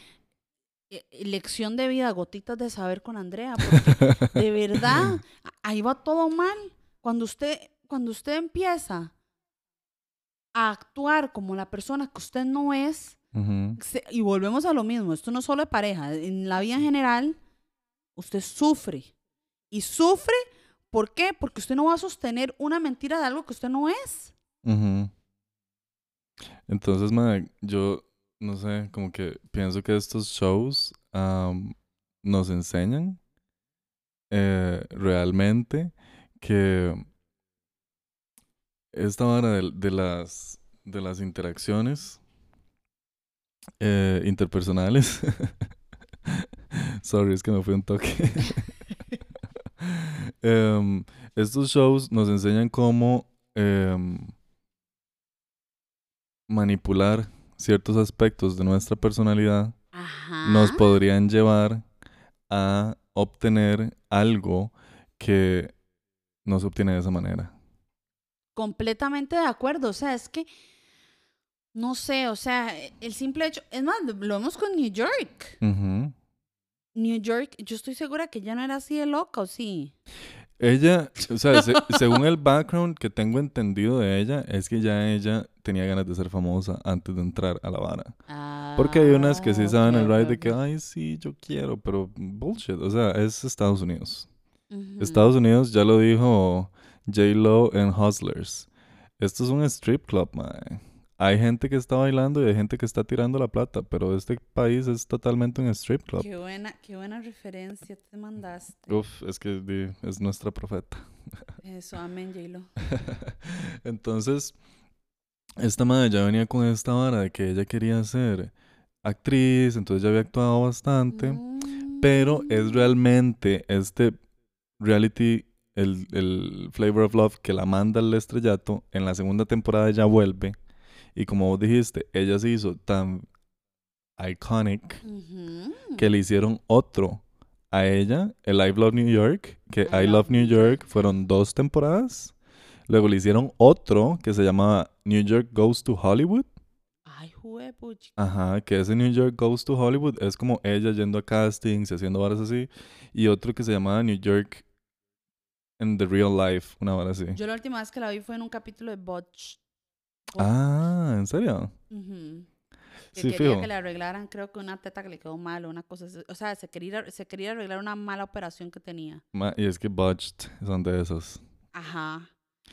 eh, lección de vida, gotitas de saber con Andrea, porque de verdad, <laughs> ahí va todo mal. Cuando usted, cuando usted empieza a actuar como la persona que usted no es, se- y volvemos a lo mismo, esto no solo de pareja, en la vida en general, usted sufre. Y sufre, ¿por qué? Porque usted no va a sostener una mentira de algo que usted no es. Entonces, mae, yo no sé, como que pienso que estos shows am, nos enseñan eh, realmente que esta de, de las, de las interacciones eh, interpersonales. <laughs> Sorry, es que me fui un toque. <laughs> <laughs> Em, estos shows nos enseñan cómo em, manipular ciertos aspectos de nuestra personalidad Ajá. nos podrían llevar a obtener algo que no se obtiene de esa manera. Completamente de acuerdo. O sea, es que. No sé, o sea, el simple hecho. Es más, lo vemos con New York. New York, yo estoy segura que ya no era así de loca, ¿o sí? Ella, o sea, se- según el background que tengo entendido de ella, es que ya ella tenía ganas de ser famosa antes de entrar a la vara. Porque hay unas que sí Ah, saben el ride de que, ay, sí, yo quiero, pero bullshit. O sea, es Estados Unidos. Estados Unidos ya lo dijo J-Lo en Hustlers. Esto es un strip club, mae. Hay gente que está bailando y hay gente que está tirando la plata, pero este país es totalmente un strip club. Qué buena, qué buena referencia te mandaste. Uf, es que es nuestra profeta. Eso, amén, J-Lo. <laughs> Entonces, esta madre ya venía con esta vara de que ella quería ser actriz, entonces ya había actuado bastante, pero es Mm. realmente este reality, el, el Flavor of Love, que la manda al estrellato, en la segunda temporada ella vuelve, y como vos dijiste, ella se hizo tan iconic que le hicieron otro a ella, el I Love New York, que I I, Love New York fueron dos temporadas. Luego le hicieron otro que se llamaba New York Goes to Hollywood. Ay, juepuchi. Ajá, que ese New York Goes to Hollywood es como ella yendo a castings y haciendo varas así. Y otro que se llamaba New York in the Real Life, una vara así. Yo la última vez que la vi fue en un capítulo de Botch. Ah, ¿en serio? Ujú. Que Sí, quería fijo. que le arreglaran, creo que una teta que le quedó mal o una cosa así. O sea, se quería, se quería arreglar una mala operación que tenía. Ma- y es que Botched son de esos. Ajá.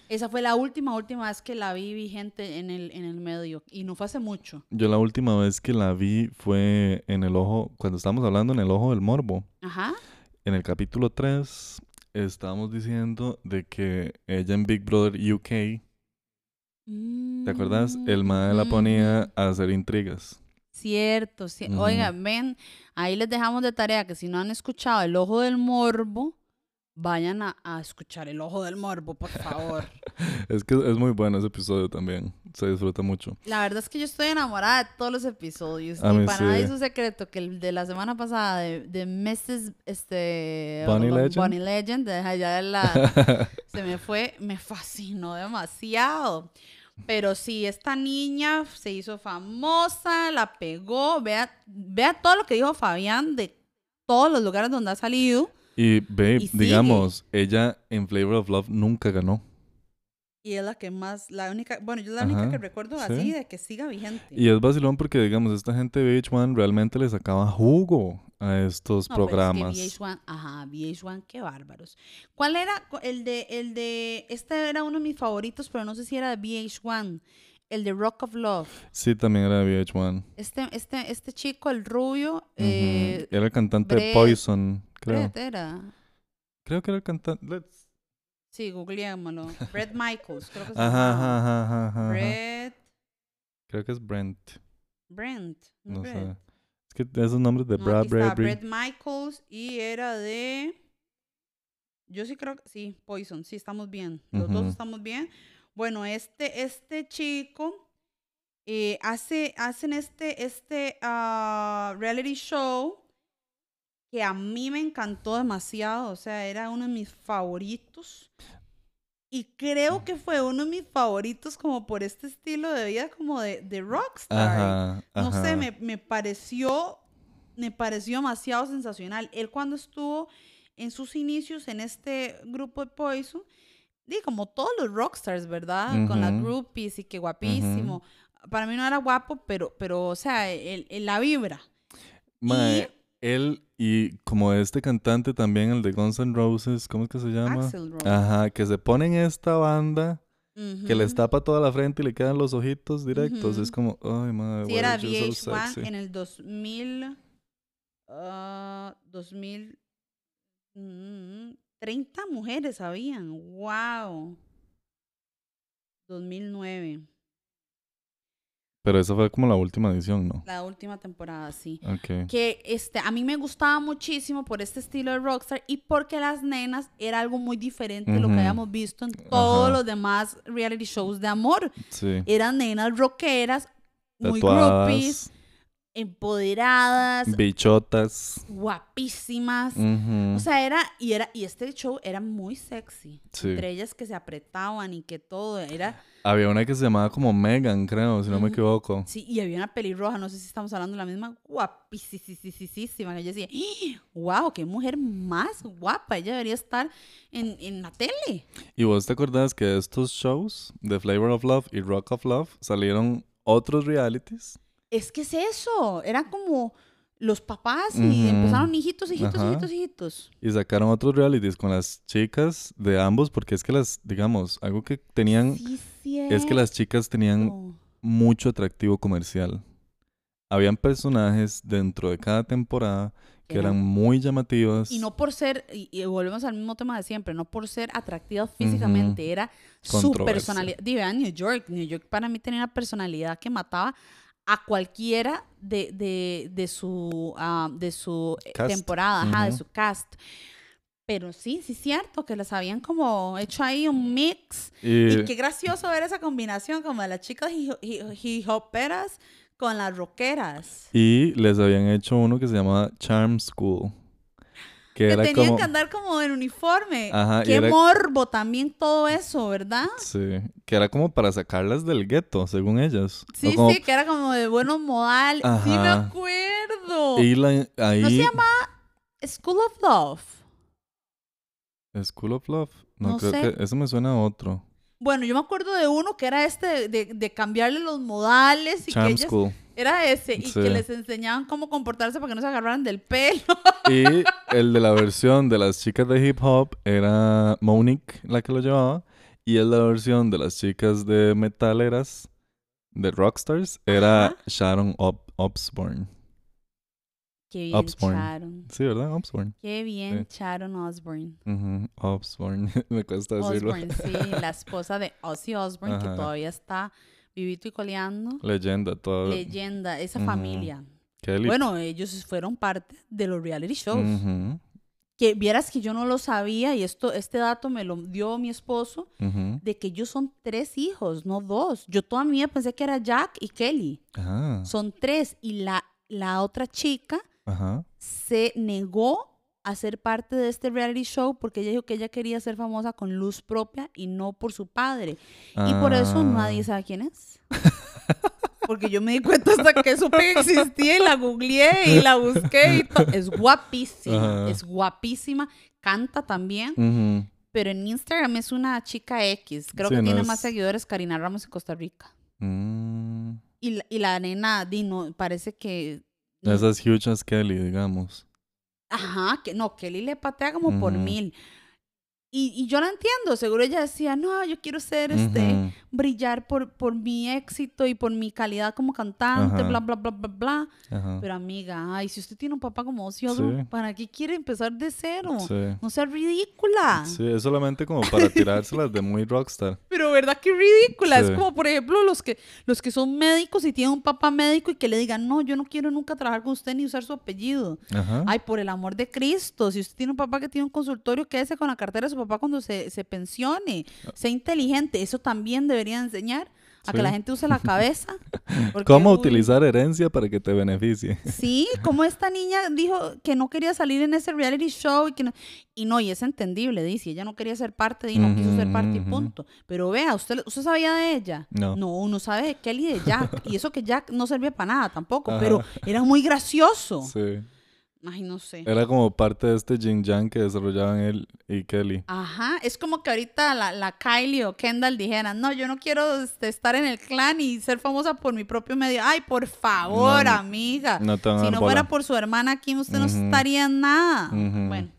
Esa fue la última, última vez que la vi vigente en el, en el medio. Y no fue hace mucho. Yo la última vez que la vi fue en el ojo, cuando estábamos hablando en el ojo del morbo. Ajá. En el capítulo 3 estábamos diciendo de que ella en Big Brother UK, ¿te acuerdas? El mae la Mm, ponía a hacer intrigas. Cierto, sí. Ujú. Oiga, ven, ahí les dejamos de tarea que si no han escuchado El Ojo del Morbo, vayan a, a escuchar El Ojo del Morbo, por favor. <laughs> Es que es muy bueno ese episodio también. Se disfruta mucho. La verdad es que yo estoy enamorada de todos los episodios. A y mí para nadie sí. es un secreto que el de la semana pasada de, de Mrs. Este, Bunny Bon- Legend. Bunny Legend, de allá de la, <laughs> se me fue, me fascinó demasiado. Pero sí, esta niña se hizo famosa, la pegó. Vea, vea todo lo que dijo Fabián de todos los lugares donde ha salido. y babe, Y digamos, ella en Flavor of Love nunca ganó. Y es la que más, la única, bueno, yo es la única que recuerdo sí. así de que siga vigente. Y es vacilón porque, digamos, esta gente de VH1 realmente le sacaba jugo a estos No, pero programas. Es que VH1, ajá, VH1, qué bárbaros. ¿Cuál era el de, el de, este era uno de mis favoritos, pero no sé si era de VH1, el de Rock of Love. Sí, también era de VH1. Este, este, este chico, el rubio, eh, Era el cantante de Poison, creo. Brett era. Creo que era el cantante. let's- Sí, googleémoslo. <laughs> Brett Michaels, creo que se Ajá, llamaba. ajá, ajá, ajá. Brett, Creo que es Brent. Brent, no, Brett. sé. Es que esos nombres de No, Brad Bradbury. Brett Michaels y era de. Yo sí creo que sí, Poison, sí, estamos bien. Los dos estamos bien. Bueno, este, este chico eh, hace, hacen este, este ah, reality show que a mí me encantó demasiado. O sea, era uno de mis favoritos. Y creo que fue uno de mis favoritos como por este estilo de vida como de, de rockstar. Ajá, No sé, ajá. me, me pareció, me pareció demasiado sensacional. Él cuando estuvo en sus inicios en este grupo de Poison, di como todos los rockstars, ¿verdad? Con las groupies y que guapísimo. Para mí no era guapo, pero, pero o sea, el, el- la vibra. Mae, él y como este cantante también, el de Guns N' Roses, ¿cómo es que se llama? Rose. Ajá, que se ponen esta banda que les tapa toda la frente y le quedan los ojitos directos. Ujú. Es como, ay, madre, Sí, era are you so VH1 sexy?" en el 2000, ah, 2000. mm, 30 mujeres habían. ¡Wow! 2009. Pero esa fue como la última edición, ¿no? La última temporada, sí. Ok. Que este, a mí me gustaba muchísimo por este estilo de Rockstar y porque las nenas era algo muy diferente de lo que habíamos visto en todos Ajá. los demás reality shows de amor. Sí. Eran nenas rockeras, muy groupies, empoderadas, bichotas. guapísimas. Ujú. O sea, era y era y este show era muy sexy. Sí. Entre ellas que se apretaban y que todo era Había una que se llamaba como Megan, creo, si no me equivoco. sí, y había una pelirroja, no sé si estamos hablando de la misma, guapísima. Yo decía, wow, qué mujer más guapa. Ella debería estar en, en la tele. ¿Y vos te acordás que estos shows, de Flavor of Love y Rock of Love, salieron otros realities? Es que es eso. Eran como los papás y empezaron hijitos, hijitos, Ajá. hijitos, hijitos. Y sacaron otros realities con las chicas de ambos, porque es que las, digamos, algo que tenían, Sí, es que las chicas tenían mucho atractivo comercial. Habían personajes dentro de cada temporada que Eran- eran muy llamativas. Y no por ser, y, y volvemos al mismo tema de siempre, no por ser atractivas físicamente, era su personalidad. Digo, vean, New York, New York para mí tenía una personalidad que mataba a cualquiera de, de, de su, ah, de su Cast. temporada, ajá, de su cast. Pero sí, sí es cierto que les habían como hecho ahí un mix. Y, Y qué gracioso ver esa combinación como de las chicas hi- hi- hip hoperas con las rockeras. y les habían hecho uno que se llamaba Charm School. Que, Que era tenían como... que andar como en uniforme. Ajá, Qué era- morbo también todo eso, ¿verdad? Sí, que era como para sacarlas del gueto, según ellas. Sí, como- sí, que era como de buenos modales. Sí, me acuerdo. Y la- ahí... ¿No se llama School of Love? School of Love. No, No creo sé. que... Eso me suena a otro. Bueno, yo me acuerdo de uno que era este de, de- cambiarle los modales y que Charm ellas... School. Era ese, y Sí. que les enseñaban cómo comportarse para que no se agarraran del pelo. Y <laughs> el de la versión de las chicas de hip hop era Monique la que lo llevaba. Y el de la versión de las chicas de metaleras, de Rockstars, era Ajá. Sharon Osbourne. Qué bien, Osborne. Sharon. Sí, ¿verdad? Osbourne. Qué bien, Sí. Sharon. Ujú, Osbourne. <laughs> me cuesta decirlo. Osbourne, sí, <laughs> la esposa de Ozzy Osbourne, que todavía está vivito y coleando. Leyenda, toda. Leyenda, esa Ujú. familia. Kelly. Bueno, ellos fueron parte de los reality shows. Que vieras que yo no lo sabía y esto, este dato me lo dio mi esposo, de que ellos son tres hijos, no dos. Yo toda mi vida pensé que era Jack y Kelly. Ah, Son tres. Y la, la otra chica ajá. se negó a ser parte de este reality show porque ella dijo que ella quería ser famosa con luz propia y no por su padre. Y por eso Ah, nadie sabe quién es. Porque yo me di cuenta hasta que supe que existía y la googleé y la busqué y todo. Es guapísima, es guapísima. Canta también, pero en Instagram es una chica X. Creo Sí, que no tiene es- más seguidores Karina Ramos en Costa Rica. Mm. Y la, y la nena, Dino, parece que... No es as huge as Kelly, digamos. Ajá, que no, Kelly le patea como por mil. Y, y yo la entiendo, seguro ella decía, no, yo quiero ser, este, brillar por, por mi éxito y por mi calidad como cantante, bla, bla, bla, bla, bla. Pero amiga, ay, si usted tiene un papá como Ozzy Sí. ¿para qué quiere empezar de cero? Sí. No sea ridícula. Sí, es solamente como para tirárselas de muy rockstar. <laughs> Pero verdad que ridícula. Sí. Es como, por ejemplo, los que, los que son médicos y tienen un papá médico y que le digan, no, yo no quiero nunca trabajar con usted ni usar su apellido. Ajá. Ay, por el amor de Cristo, si usted tiene un papá que tiene un consultorio, quédese con la cartera de su papá cuando se, se pensione. Sea inteligente. Eso también debería enseñar a que la gente use la cabeza. <laughs> porque, ¿Cómo uy, utilizar herencia para que te beneficie? Sí, como esta niña dijo que no quería salir en ese reality show y que no, y no, y es entendible, dice, ella no quería ser parte y no quiso ser parte y punto. Pero vea, ¿usted, ¿usted sabía de ella? No. No, uno sabe de Kelly y de Jack. Y eso que Jack no servía para nada tampoco, Ajá. pero era muy gracioso. Sí. Ay, no sé. Era como parte de este yin yang que desarrollaban él y Kelly. Ajá, es como que ahorita la, la Kylie o Kendall dijeran, no, yo no quiero este, estar en el clan y ser famosa por mi propio medio. Ay, por favor, No, amiga. No te van a si no bola. fuera por su hermana Kim, usted no estaría en nada. Bueno,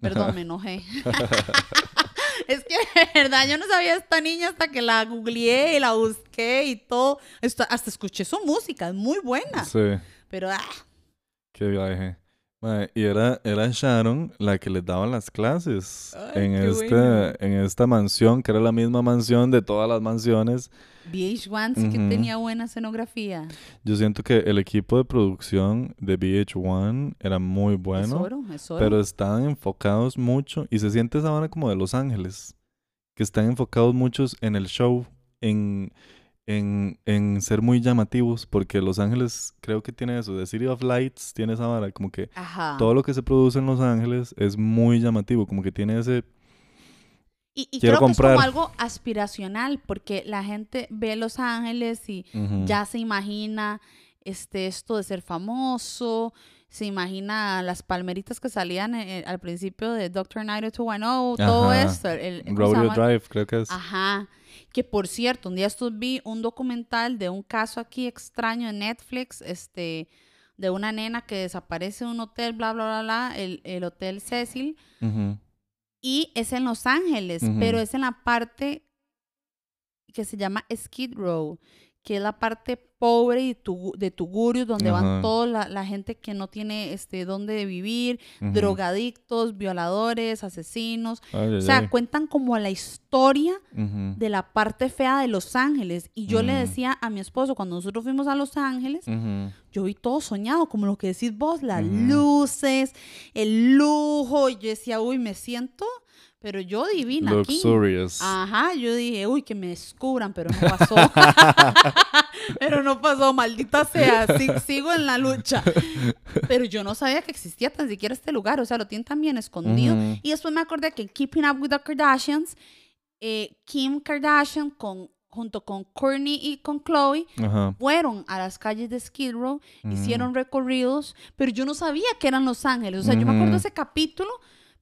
perdón, me enojé. <laughs> <laughs> es que de verdad yo no sabía esta niña hasta que la googleé y la busqué y todo. Esto- hasta escuché su música, es muy buena. Sí, Pero, ah, qué viaje. Mae, y era, era Sharon la que les daba las clases Ay, en, este, bueno. en esta mansión, que era la misma mansión de todas las mansiones. VH1 sí que Ujú. tenía buena escenografía. Yo siento que el equipo de producción de VH1 era muy es bueno, oro, es oro. pero estaban enfocados mucho y se siente esa vara como de Los Ángeles, que están enfocados muchos en el show, en, en, en ser muy llamativos, porque Los Ángeles creo que tiene eso, de City of Lights tiene esa vara, como que Ajá. todo lo que se produce en Los Ángeles es muy llamativo, como que tiene ese... Y, y Quiero creo que es comprar. como algo aspiracional, porque la gente ve Los Ángeles y ya se imagina este, esto de ser famoso, se imagina las palmeritas que salían eh, al principio de Doctor 90210, todo Ajá. esto. El, el- ¿cómo se Rodeo? Drive, creo que es. Ajá. Que por cierto, un día estos vi un documental de un caso aquí extraño en Netflix, este, de una nena que desaparece en un hotel, bla, bla, bla, bla, el, el Hotel Cecil, y es en Los Ángeles, pero es en la parte que se llama Skid Row, que es la parte pobre de, tu, de Tugurios, donde Ajá. van toda la, la gente que no tiene este dónde vivir, drogadictos, violadores, asesinos. Ay, O sea, ay. cuentan como la historia de la parte fea de Los Ángeles. Y yo le decía a mi esposo, cuando nosotros fuimos a Los Ángeles, yo vi todo soñado, como lo que decís vos, las luces, el lujo. Y yo decía, uy, me siento, pero yo divina aquí. Luxurious. Ajá, yo dije, uy, que me descubran, pero no <laughs> pasó. <laughs> pero no pasó, maldita sea, si- sigo en la lucha. Pero yo no sabía que existía tan siquiera este lugar, o sea, lo tienen tan bien escondido. Y después me acordé que en Keeping Up with the Kardashians, eh, Kim Kardashian con, junto con Kourtney y con Chloe Ajá. fueron a las calles de Skid Row, Ujú. hicieron recorridos, pero yo no sabía que eran Los Ángeles. O sea, yo me acuerdo ese capítulo,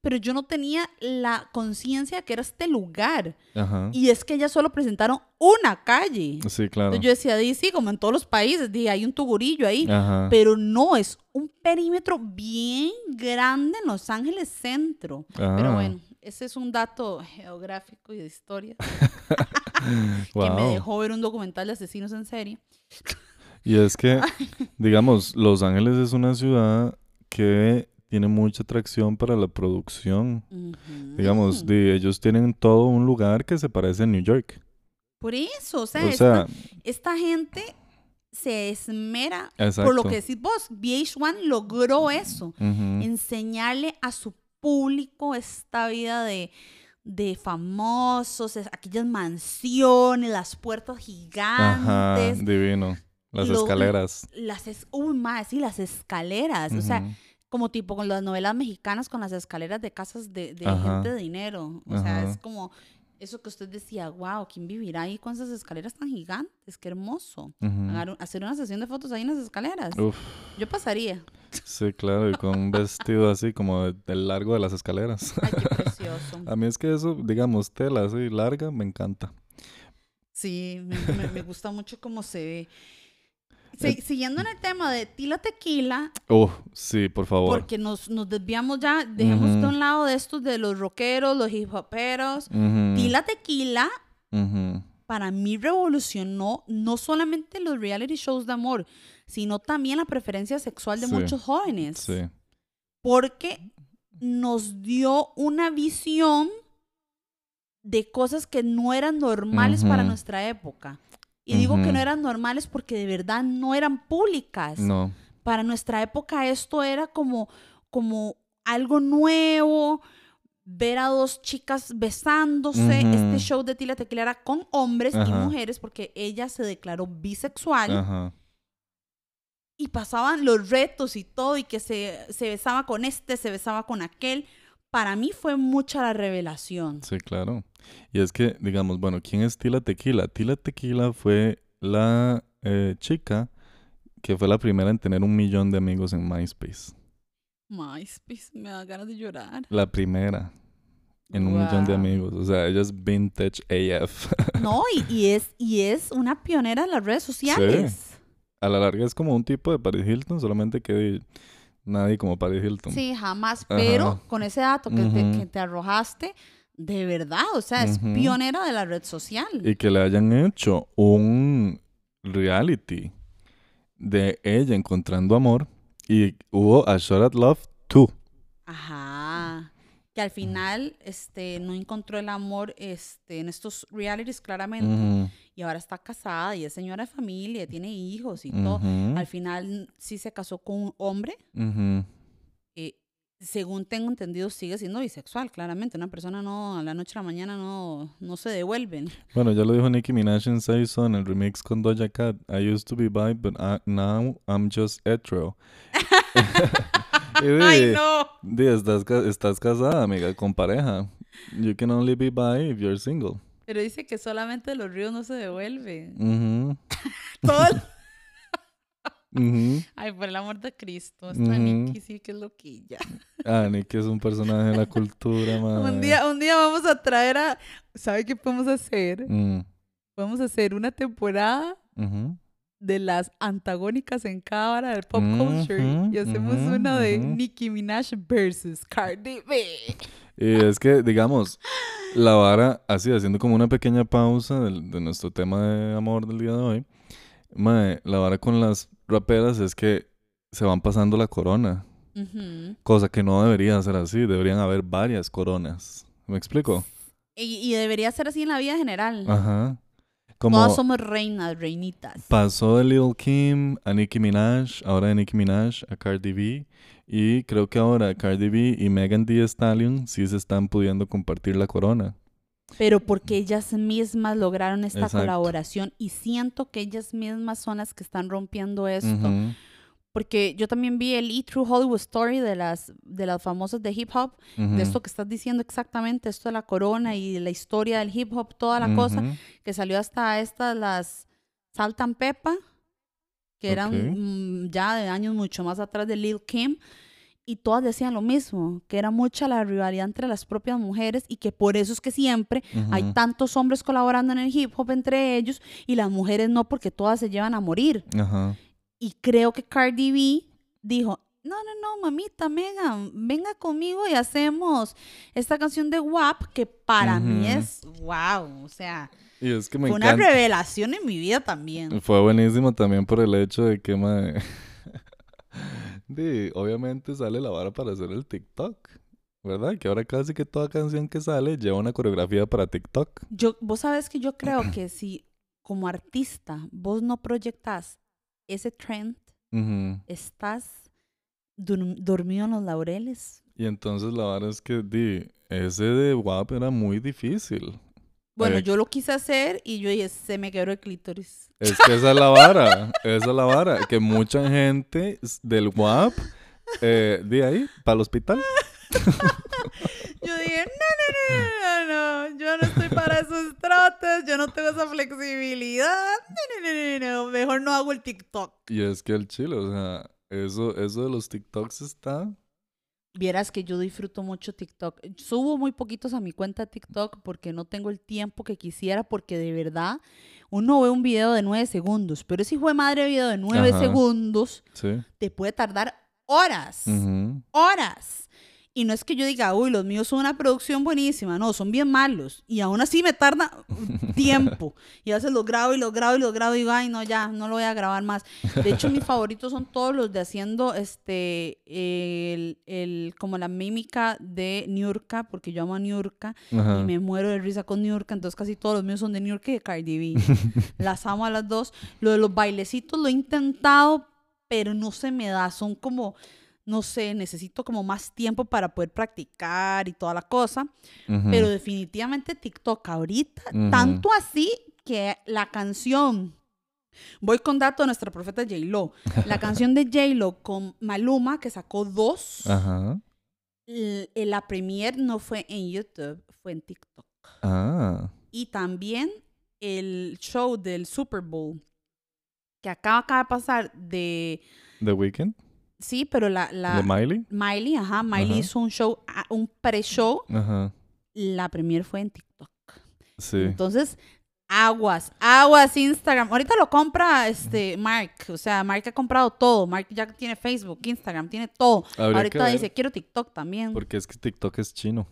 pero yo no tenía la conciencia de que era este lugar. Ajá. Y es que ellas solo presentaron una calle. Sí, claro. Entonces yo decía, di, sí, como en todos los países, di, hay un tugurillo ahí. Ajá. Pero no, es un perímetro bien grande en Los Ángeles Centro. Pero Ah. bueno, ese es un dato geográfico y de historia <laughs> que me dejó ver un documental de asesinos en serie. Y es que, <laughs> digamos, Los Ángeles es una ciudad que tiene mucha atracción para la producción. Digamos, de, ellos tienen todo un lugar que se parece a New York. Por eso, o sea, O esta, sea, esta gente se esmera exacto. por lo que decís vos. VH1 logró eso, enseñarle a su público esta vida de, de famosos, aquellas mansiones, las puertas Ajá, gigantes, divino. Las Lo- escaleras. las es, uy, más, sí, las escaleras, o sea. Como tipo con las novelas mexicanas con las escaleras de casas de, gente de dinero. O sea, es como eso que usted decía, wow, ¿quién vivirá ahí con esas escaleras tan gigantes? Qué hermoso. Hacer una sesión de fotos ahí en las escaleras. Uf, Yo pasaría. sí, claro, y con un <laughs> vestido así como de- del largo de las escaleras. Ay, qué <laughs> precioso. A mí es que eso, digamos, tela así larga, me encanta. Sí, me, me- me gusta mucho cómo se ve. Si- siguiendo en el tema de Tila Tequila, Uf, sí, por favor. porque nos, nos desviamos ya, dejemos de Ujú. un lado de estos de los rockeros, los hip hoperos. Tila Tequila para mí revolucionó no solamente los reality shows de amor, sino también la preferencia sexual de Sí, muchos jóvenes. Sí. Porque nos dio una visión de cosas que no eran normales para nuestra época. Y digo que no eran normales porque de verdad no eran públicas. No. Para nuestra época esto era como, como algo nuevo, ver a dos chicas besándose. Este show de Tila Tequila era con hombres y mujeres porque ella se declaró bisexual y pasaban los retos y todo y que se, se besaba con este, se besaba con aquel. Para mí fue mucha la revelación. Sí, claro. Y es que, digamos, bueno, ¿quién es Tila Tequila? Tila Tequila fue la eh, chica que fue la primera en tener un millón de amigos en MySpace. MySpace, me da ganas de llorar. La primera en un millón de amigos. O sea, ella es vintage AF. <laughs> No, y, y es, y es una pionera en las redes sociales. A la larga es como un tipo de Paris Hilton, solamente que nadie como Paris Hilton. Sí, jamás. Pero Ajá. con ese dato que, te, que te arrojaste, de verdad, o sea, es pionera de la red social. Y que le hayan hecho un reality de ella encontrando amor. Y hubo a Shot at Love tú. Ajá. Que al final este, no encontró el amor este, en estos realities claramente. Y ahora está casada y es señora de familia, tiene hijos y todo. Al final sí se casó con un hombre. Según tengo entendido, sigue siendo bisexual, claramente. Una persona no, a la noche a la mañana no, no se devuelven. Bueno, ya lo dijo Nicki Minaj en Say So en el remix con Doja Cat. I used to be bi, but I- now I'm just hetero. <laughs> ¡Ay, no! di, estás, ca- estás casada, amiga, con pareja. You can only be bi if you're single. Pero dice que solamente los ríos no se devuelven. Ujú, <laughs> Todo Ay, por el amor de Cristo. Esta. Nikki sí que es loquilla. Ah, Nicki es un personaje de la cultura, <laughs> madre. Un día, un día vamos a traer a... ¿Sabe qué podemos hacer? Mm, Podemos hacer una temporada de las antagónicas en cada hora del pop culture. Y hacemos una de. Nicki Minaj versus Cardi B. Y es que, digamos, la vara, así, haciendo como una pequeña pausa del- de, nuestro tema de amor del día de hoy, mae, la vara con las raperas es que se van pasando la corona, Ujú. cosa que no debería ser así, deberían haber varias coronas. ¿Me explico? y, y debería ser así en la vida general. Ajá. Como Todas somos reinas, reinitas. pasó de Lil Kim a Nicki Minaj, ahora de Nicki Minaj a Cardi B, y creo que ahora Cardi B y Megan Thee Stallion sí se están pudiendo compartir la corona. Pero porque ellas mismas lograron esta Exacto. colaboración y siento que ellas mismas son las que están rompiendo esto. Ujú, Porque yo también vi el E True Hollywood Story de las, de las famosas de hip hop, ujú. de esto que estás diciendo exactamente, esto de la corona y la historia del hip hop, toda la cosa, Ujú. que salió hasta estas, las Saltan Pepa, que eran Ok. mm, ya de años mucho más atrás de Lil Kim, y todas decían lo mismo, que era mucha la rivalidad entre las propias mujeres y que por eso es que siempre hay tantos hombres colaborando en el hip hop entre ellos y las mujeres no porque todas se llevan a morir. Ajá. Y creo que Cardi B dijo, no, no, no, mamita, Megan, venga conmigo y hacemos esta canción de WAP que para mí es wow, o sea, Y es que me fue una revelación en mi vida también. Fue buenísimo también por el hecho de que, mae, <laughs> <laughs> di, obviamente sale la vara para hacer el TikTok, ¿verdad? Que ahora casi que toda canción que sale lleva una coreografía para TikTok. Yo, vos sabes que yo creo que si como artista vos no proyectas ese trend, Ujú. estás dur- dormido en los laureles. Y entonces la vara es que, di, ese de WAP era muy difícil. Bueno, Eh, yo lo quise hacer y yo dije, se me quebró el clítoris. Es que esa es la vara, esa es la vara, que mucha gente del WAP, eh, de ahí, para el hospital. <laughs> Yo dije, no, no, no, no, no, yo no estoy para esos trotes, yo no tengo esa flexibilidad. No, no, no, no, no, mejor no hago el TikTok. Y es que el chile, o sea, eso, eso de los TikToks está... Vieras que yo disfruto mucho TikTok. Subo muy poquitos a mi cuenta TikTok porque no tengo el tiempo que quisiera, porque de verdad uno ve un video de nueve segundos, pero ese hijo de madre video de nueve Ajá. segundos Sí. te puede tardar horas. Horas. Y no es que yo diga, uy, los míos son una producción buenísima, no, son bien malos. Y aún así me tarda <laughs> tiempo. Y a veces los grabo y los grabo y los grabo y digo, ay, no, ya, no lo voy a grabar más. De hecho, mis favoritos son todos los de haciendo este, el, el- como la mímica de Niurka, porque yo amo a Niurka Ajá. y me muero de risa con Niurka, entonces casi todos los míos son de Niurka y de Cardi B. <laughs> las amo a las dos. Lo de los bailecitos lo he intentado, pero no se me da, son como, no sé, necesito como más tiempo para poder practicar y toda la cosa, pero definitivamente TikTok ahorita, tanto así que la canción... Voy con dato de nuestra profeta J-Lo. La <laughs> canción de J-Lo con Maluma, que sacó dos, eh, la premier no fue en YouTube, fue en TikTok. Ah. Y también el show del Super Bowl, que acaba, acaba de pasar de... The Weeknd. Sí, pero la... la De Miley. Miley, ajá, Miley Ajá. hizo un show, ah, un pre-show, Ajá. la premier fue en TikTok. Sí. Entonces, aguas, aguas Instagram. Ahorita lo compra este Mark, o sea, Mark ha comprado todo. Mark ya tiene Facebook, Instagram, tiene todo. Habría Ahorita dice, quiero TikTok también. Porque es que TikTok es chino.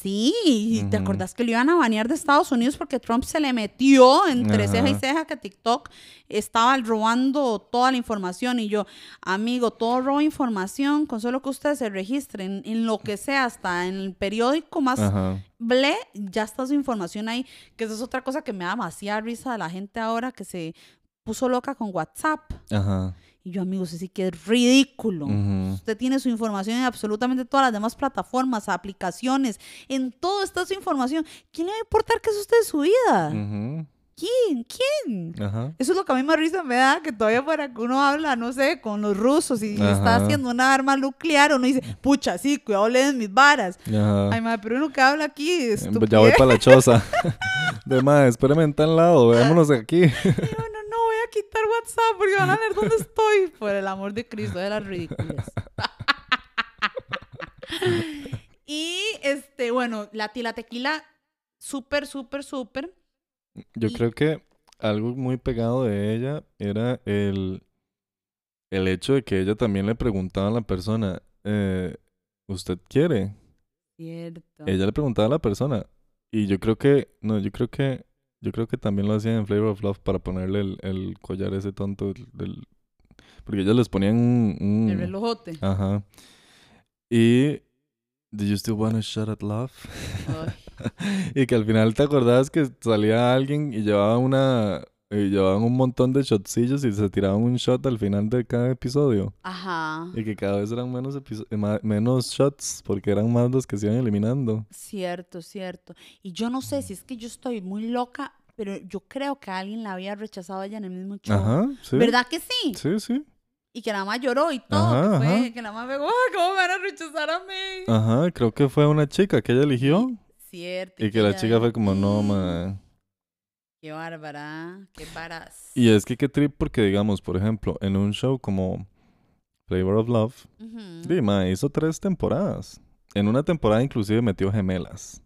Sí, ¿te acordás que lo iban a banear de Estados Unidos porque Trump se le metió entre ceja y ceja que TikTok estaba robando toda la información? Y yo, amigo, todo roba información con solo que ustedes se registren en lo que sea, hasta en el periódico más Ajá. ble, ya está su información ahí. Que esa es otra cosa que me da demasiada risa de la gente ahora que se puso loca con WhatsApp. Ajá. Y yo, amigos, sí que es ridículo. Usted tiene su información en absolutamente todas las demás plataformas, aplicaciones, en todo está su información. ¿Quién le va a importar que es usted de su vida? Ujú. ¿Quién? ¿Quién? Ajá. Eso es lo que a mí más risa me da, que todavía fuera que uno habla, no sé, con los rusos y está haciendo una arma nuclear, uno dice, pucha, sí, cuidado, leen mis varas. Ajá. Ay, madre, pero uno que habla aquí, estupidez. Ya voy para la choza. <laughs> De más, espérame en tal lado, veámonos aquí. No, no, WhatsApp porque van a ver dónde <laughs> estoy. Por el amor de Cristo, de las ridículas. <laughs> y, este, bueno, la, la tequila, súper, súper, súper. Yo Y- creo que algo muy pegado de ella era el, el hecho de que ella también le preguntaba a la persona, eh, ¿usted quiere? Cierto. Ella le preguntaba a la persona. Y yo creo que, no, yo creo que, yo creo que también lo hacían en Flavor of Love para ponerle el, el collar ese tonto del, del- porque ellos les ponían un, un- El relojote. Ajá. Y Do you still want a shot at love? <laughs> Y que al final te acordabas que salía alguien y llevaba una y llevaban un montón de shotcillos y se tiraban un shot al final de cada episodio. Ajá. Y que cada vez eran menos eh, menos shots porque eran más los que se iban eliminando. Cierto, cierto. Y yo no sé si es que yo estoy muy loca, pero yo creo que alguien la había rechazado a ella en el mismo show. Ajá, sí. ¿Verdad que sí? Sí, sí. Y que la mamá lloró y todo. Ajá, que, fue, ajá. que la mamá pegó, "Ay, ¿cómo me van a rechazar a mí? Ajá, creo que fue una chica que ella eligió. Cierto. Y que la ella chica fue como, no, "Mm, ma. Qué bárbara, qué varas. Y es que qué trip porque, digamos, por ejemplo, en un show como Flavor of Love, Ujú. Di, ma, hizo tres temporadas. En una temporada inclusive metió gemelas.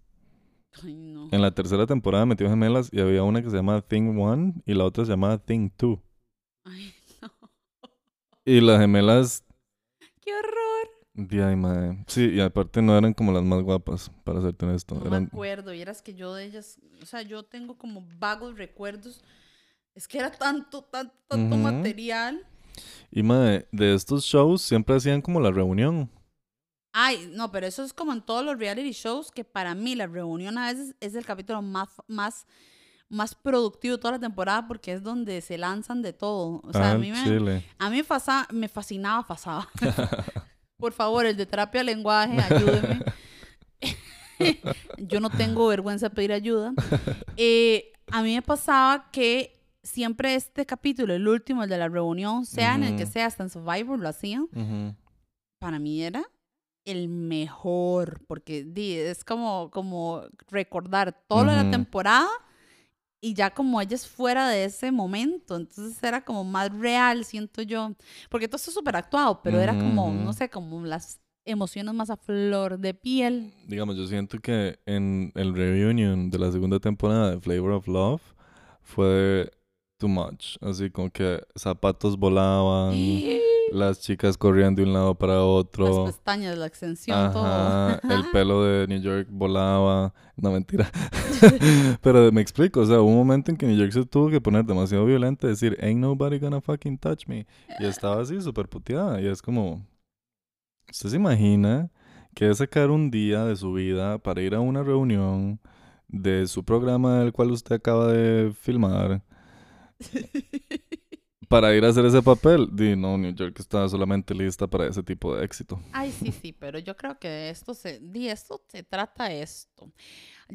Ay, no. En la tercera temporada metió gemelas y había una que se llamaba Thing One y la otra se llamaba Thing Two. Ay, <laughs> no. Y las gemelas, Qué horror. Di, ay, ma, Sí, y aparte no eran como las más guapas, para serte honesto. No me Eran, acuerdo. Vieras que yo de ellas, o sea, yo tengo como vagos recuerdos. Es que era tanto, tanto, tanto material. y ma, de estos shows siempre hacían como la reunión. Ay, no, pero eso es como en todos los reality shows, que para mí la reunión a veces es el capítulo más, más, más productivo de toda la temporada porque es donde se lanzan de todo. O sea, ah, a mí me, a mí me, me fascinaba, fasaba. <laughs> Por favor, el de terapia lenguaje, ayúdeme. <laughs> Yo no tengo vergüenza de pedir ayuda. Eh, a mí me pasaba que siempre este capítulo, el último, el de la reunión, sea en el que sea, hasta en Survivor lo hacían, Ujú. para mí era el mejor, porque di, es como, como recordar todo lo de la temporada y ya como ella es fuera de ese momento, entonces era como más real, siento yo, porque todo está súper actuado, pero era como, no sé, como las emociones más a flor de piel. Digamos, yo siento que en el reunion de la segunda temporada de Flavor of Love fue too much. Así como que zapatos volaban, las chicas corrían de un lado para Las otro. pestañas, la extensión, todo. El <laughs> pelo de New York volaba. No, mentira. <laughs> Pero me explico, o sea, hubo un momento en que New York se tuvo que poner demasiado violenta, decir, ain't nobody gonna fucking touch me. Y estaba así, súper puteada. Y es como, ¿usted se imagina que es sacar un día de su vida para ir a una reunión de su programa del cual usted acaba de filmar? <laughs> Para ir a hacer ese papel, di no, New York está solamente lista para ese tipo de éxito. Ay, sí, sí, pero yo creo que esto se, de esto se trata esto.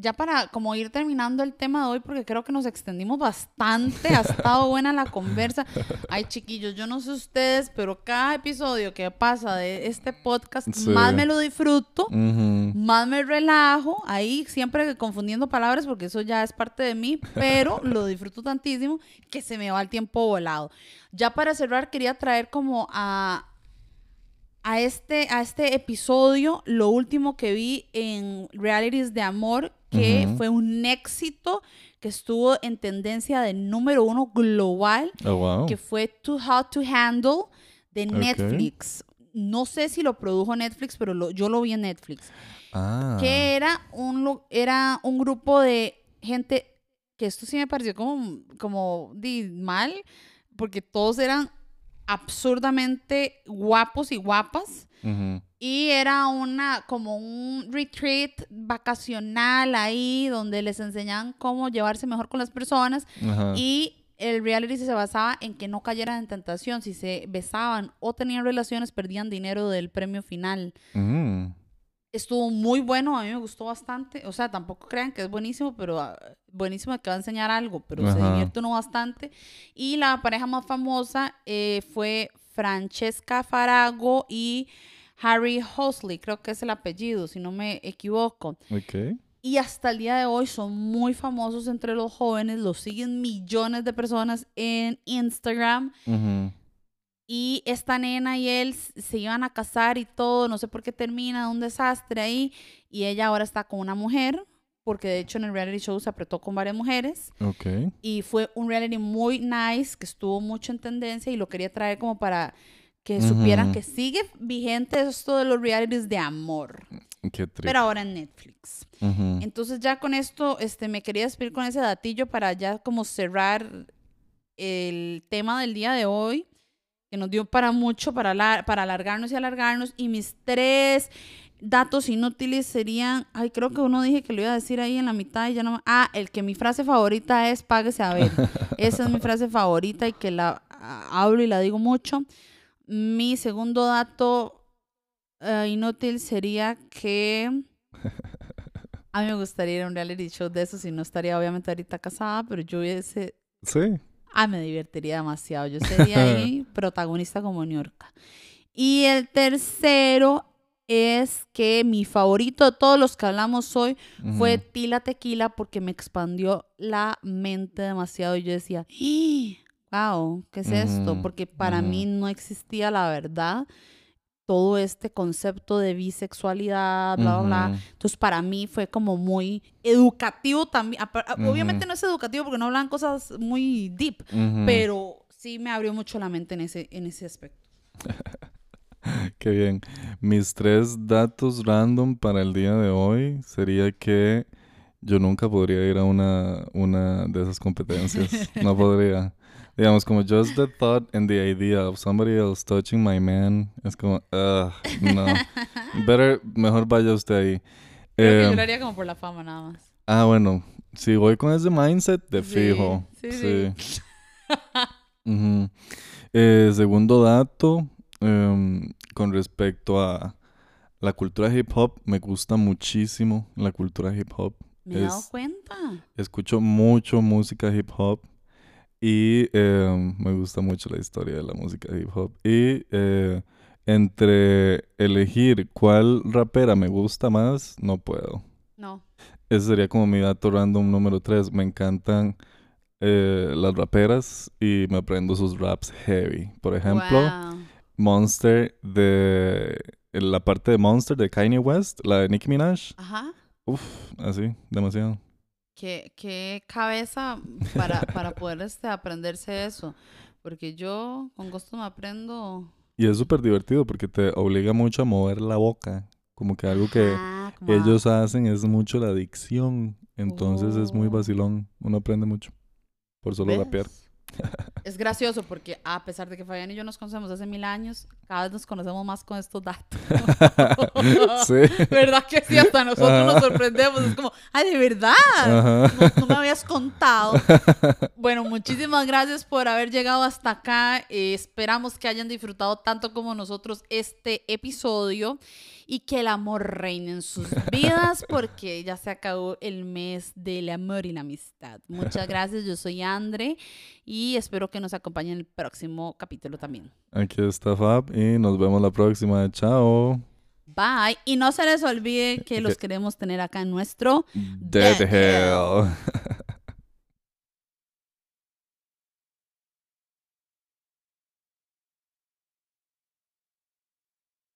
Ya para como ir terminando el tema de hoy, porque creo que nos extendimos bastante, ha estado buena la conversa. <laughs> Ay, chiquillos, yo no sé ustedes, pero cada episodio que pasa de este podcast, Sí. más me lo disfruto, más me relajo, ahí siempre confundiendo palabras, porque eso ya es parte de mí, pero <laughs> lo disfruto tantísimo que se me va el tiempo volado. Ya para cerrar, quería traer como a, a este, a este episodio lo último que vi en Realities de Amor, que fue un éxito que estuvo en tendencia de número uno global, Oh, wow. que fue Too Hot to Handle de Netflix. no sé si lo produjo Netflix, pero lo- yo lo vi en Netflix. Ah. Que era un, era un grupo de gente que esto sí me pareció como, como di, mal, porque todos eran absurdamente guapos y guapas. Y era una, como un retreat vacacional ahí, donde les enseñaban cómo llevarse mejor con las personas. Y el reality se basaba en que no cayeran en tentación. Si se besaban o tenían relaciones, perdían dinero del premio final. Mm. Estuvo muy bueno, a mí me gustó bastante. O sea, tampoco crean que es buenísimo, pero ah, buenísimo que va a enseñar algo, pero se divierte uno bastante. Y la pareja más famosa eh, fue Francesca Farago y Harry Hosley, creo que es el apellido, si no me equivoco. Ok. Y hasta el día de hoy son muy famosos entre los jóvenes, los siguen millones de personas en Instagram. Ujú. Y esta nena y él se iban a casar y todo, no sé por qué termina, un desastre ahí. Y ella ahora está con una mujer, porque de hecho en el reality show se apretó con varias mujeres. Ok. Y fue un reality muy nice, que estuvo mucho en tendencia y lo quería traer como para que supieran que sigue vigente esto de los realities de amor, Qué triste. pero ahora en Netflix. Entonces ya con esto, este, me quería despedir con ese datillo para ya como cerrar el tema del día de hoy, que nos dio para mucho, para, alar- para alargarnos y alargarnos. Y mis tres datos inútiles serían, ay, creo que uno dije que lo iba a decir ahí en la mitad y ya no me- Ah, el que mi frase favorita es páguese a ver. <laughs> Esa es mi frase favorita y que la ah, hablo y la digo mucho. Mi segundo dato eh, inútil sería que... <laughs> A mí me gustaría ir a un reality show de esos y no estaría obviamente ahorita casada, pero yo hubiese... Sí. Ah, me divertiría demasiado. Yo <laughs> sería ahí protagonista como New York. Y el tercero es que mi favorito de todos los que hablamos hoy fue. Tila Tequila porque me expandió la mente demasiado y yo decía, <gasps> wow, ¿qué es esto? Porque para mí no existía la verdad todo este concepto de bisexualidad, bla, bla, bla. Entonces, para mí fue como muy educativo también. Obviamente no es educativo porque no hablan cosas muy deep, pero sí me abrió mucho la mente en ese, en ese aspecto. <laughs> Qué bien. Mis tres datos random para el día de hoy sería que yo nunca podría ir a una, una de esas competencias. <laughs> No podría. Digamos, como just the thought and the idea of somebody else touching my man es como, ugh, no. <laughs> Better, mejor vaya usted ahí. Creo que yo lo haría como por la fama nada más. ah, bueno, si voy con ese mindset, de Sí, fijo. sí, Sí. sí. <laughs> Ujú. Eh, segundo dato, em, con respecto a la cultura hip hop, me gusta muchísimo la cultura hip hop. Me he dado cuenta. Escucho mucho música hip hop y em, me gusta mucho la historia de la música hip hop. Y eh, entre elegir cuál rapera me gusta más, no puedo. No. Ese sería como mi dato random número 3. Me encantan eh, las raperas y me aprendo sus raps heavy. Por ejemplo, Wow. Monster de... La parte de Monster de Kanye West, la de Nicki Minaj. Ajá. Uf, así, demasiado. ¿Qué, qué cabeza para, para poder este, aprenderse eso? Porque yo con gusto me aprendo. Y es súper divertido porque te obliga mucho a mover la boca. Como que algo que Ajá, como a- ellos hacen es mucho la dicción. Entonces es muy Oh. vacilón. Uno aprende mucho por solo ¿Ves? rapear. Es gracioso porque a pesar de que Fabián y yo nos conocemos hace mil años, cada vez nos conocemos más con estos datos. <laughs> sí. ¿Verdad que sí? Hasta nosotros Ajá. nos sorprendemos. Es como, ¡ay, de verdad! No, no me habías contado. Bueno, muchísimas gracias por haber llegado hasta acá. Eh, esperamos que hayan disfrutado tanto como nosotros este episodio y que el amor reine en sus vidas porque ya se acabó el mes del amor y la amistad. Muchas <laughs> gracias. Yo soy Andre y espero que nos acompañen en el próximo capítulo también. Aquí está Fab y nos vemos la próxima. Chao. Bye. Y no se les olvide que <laughs> los queremos tener acá en nuestro Dead Dead Hell. <laughs>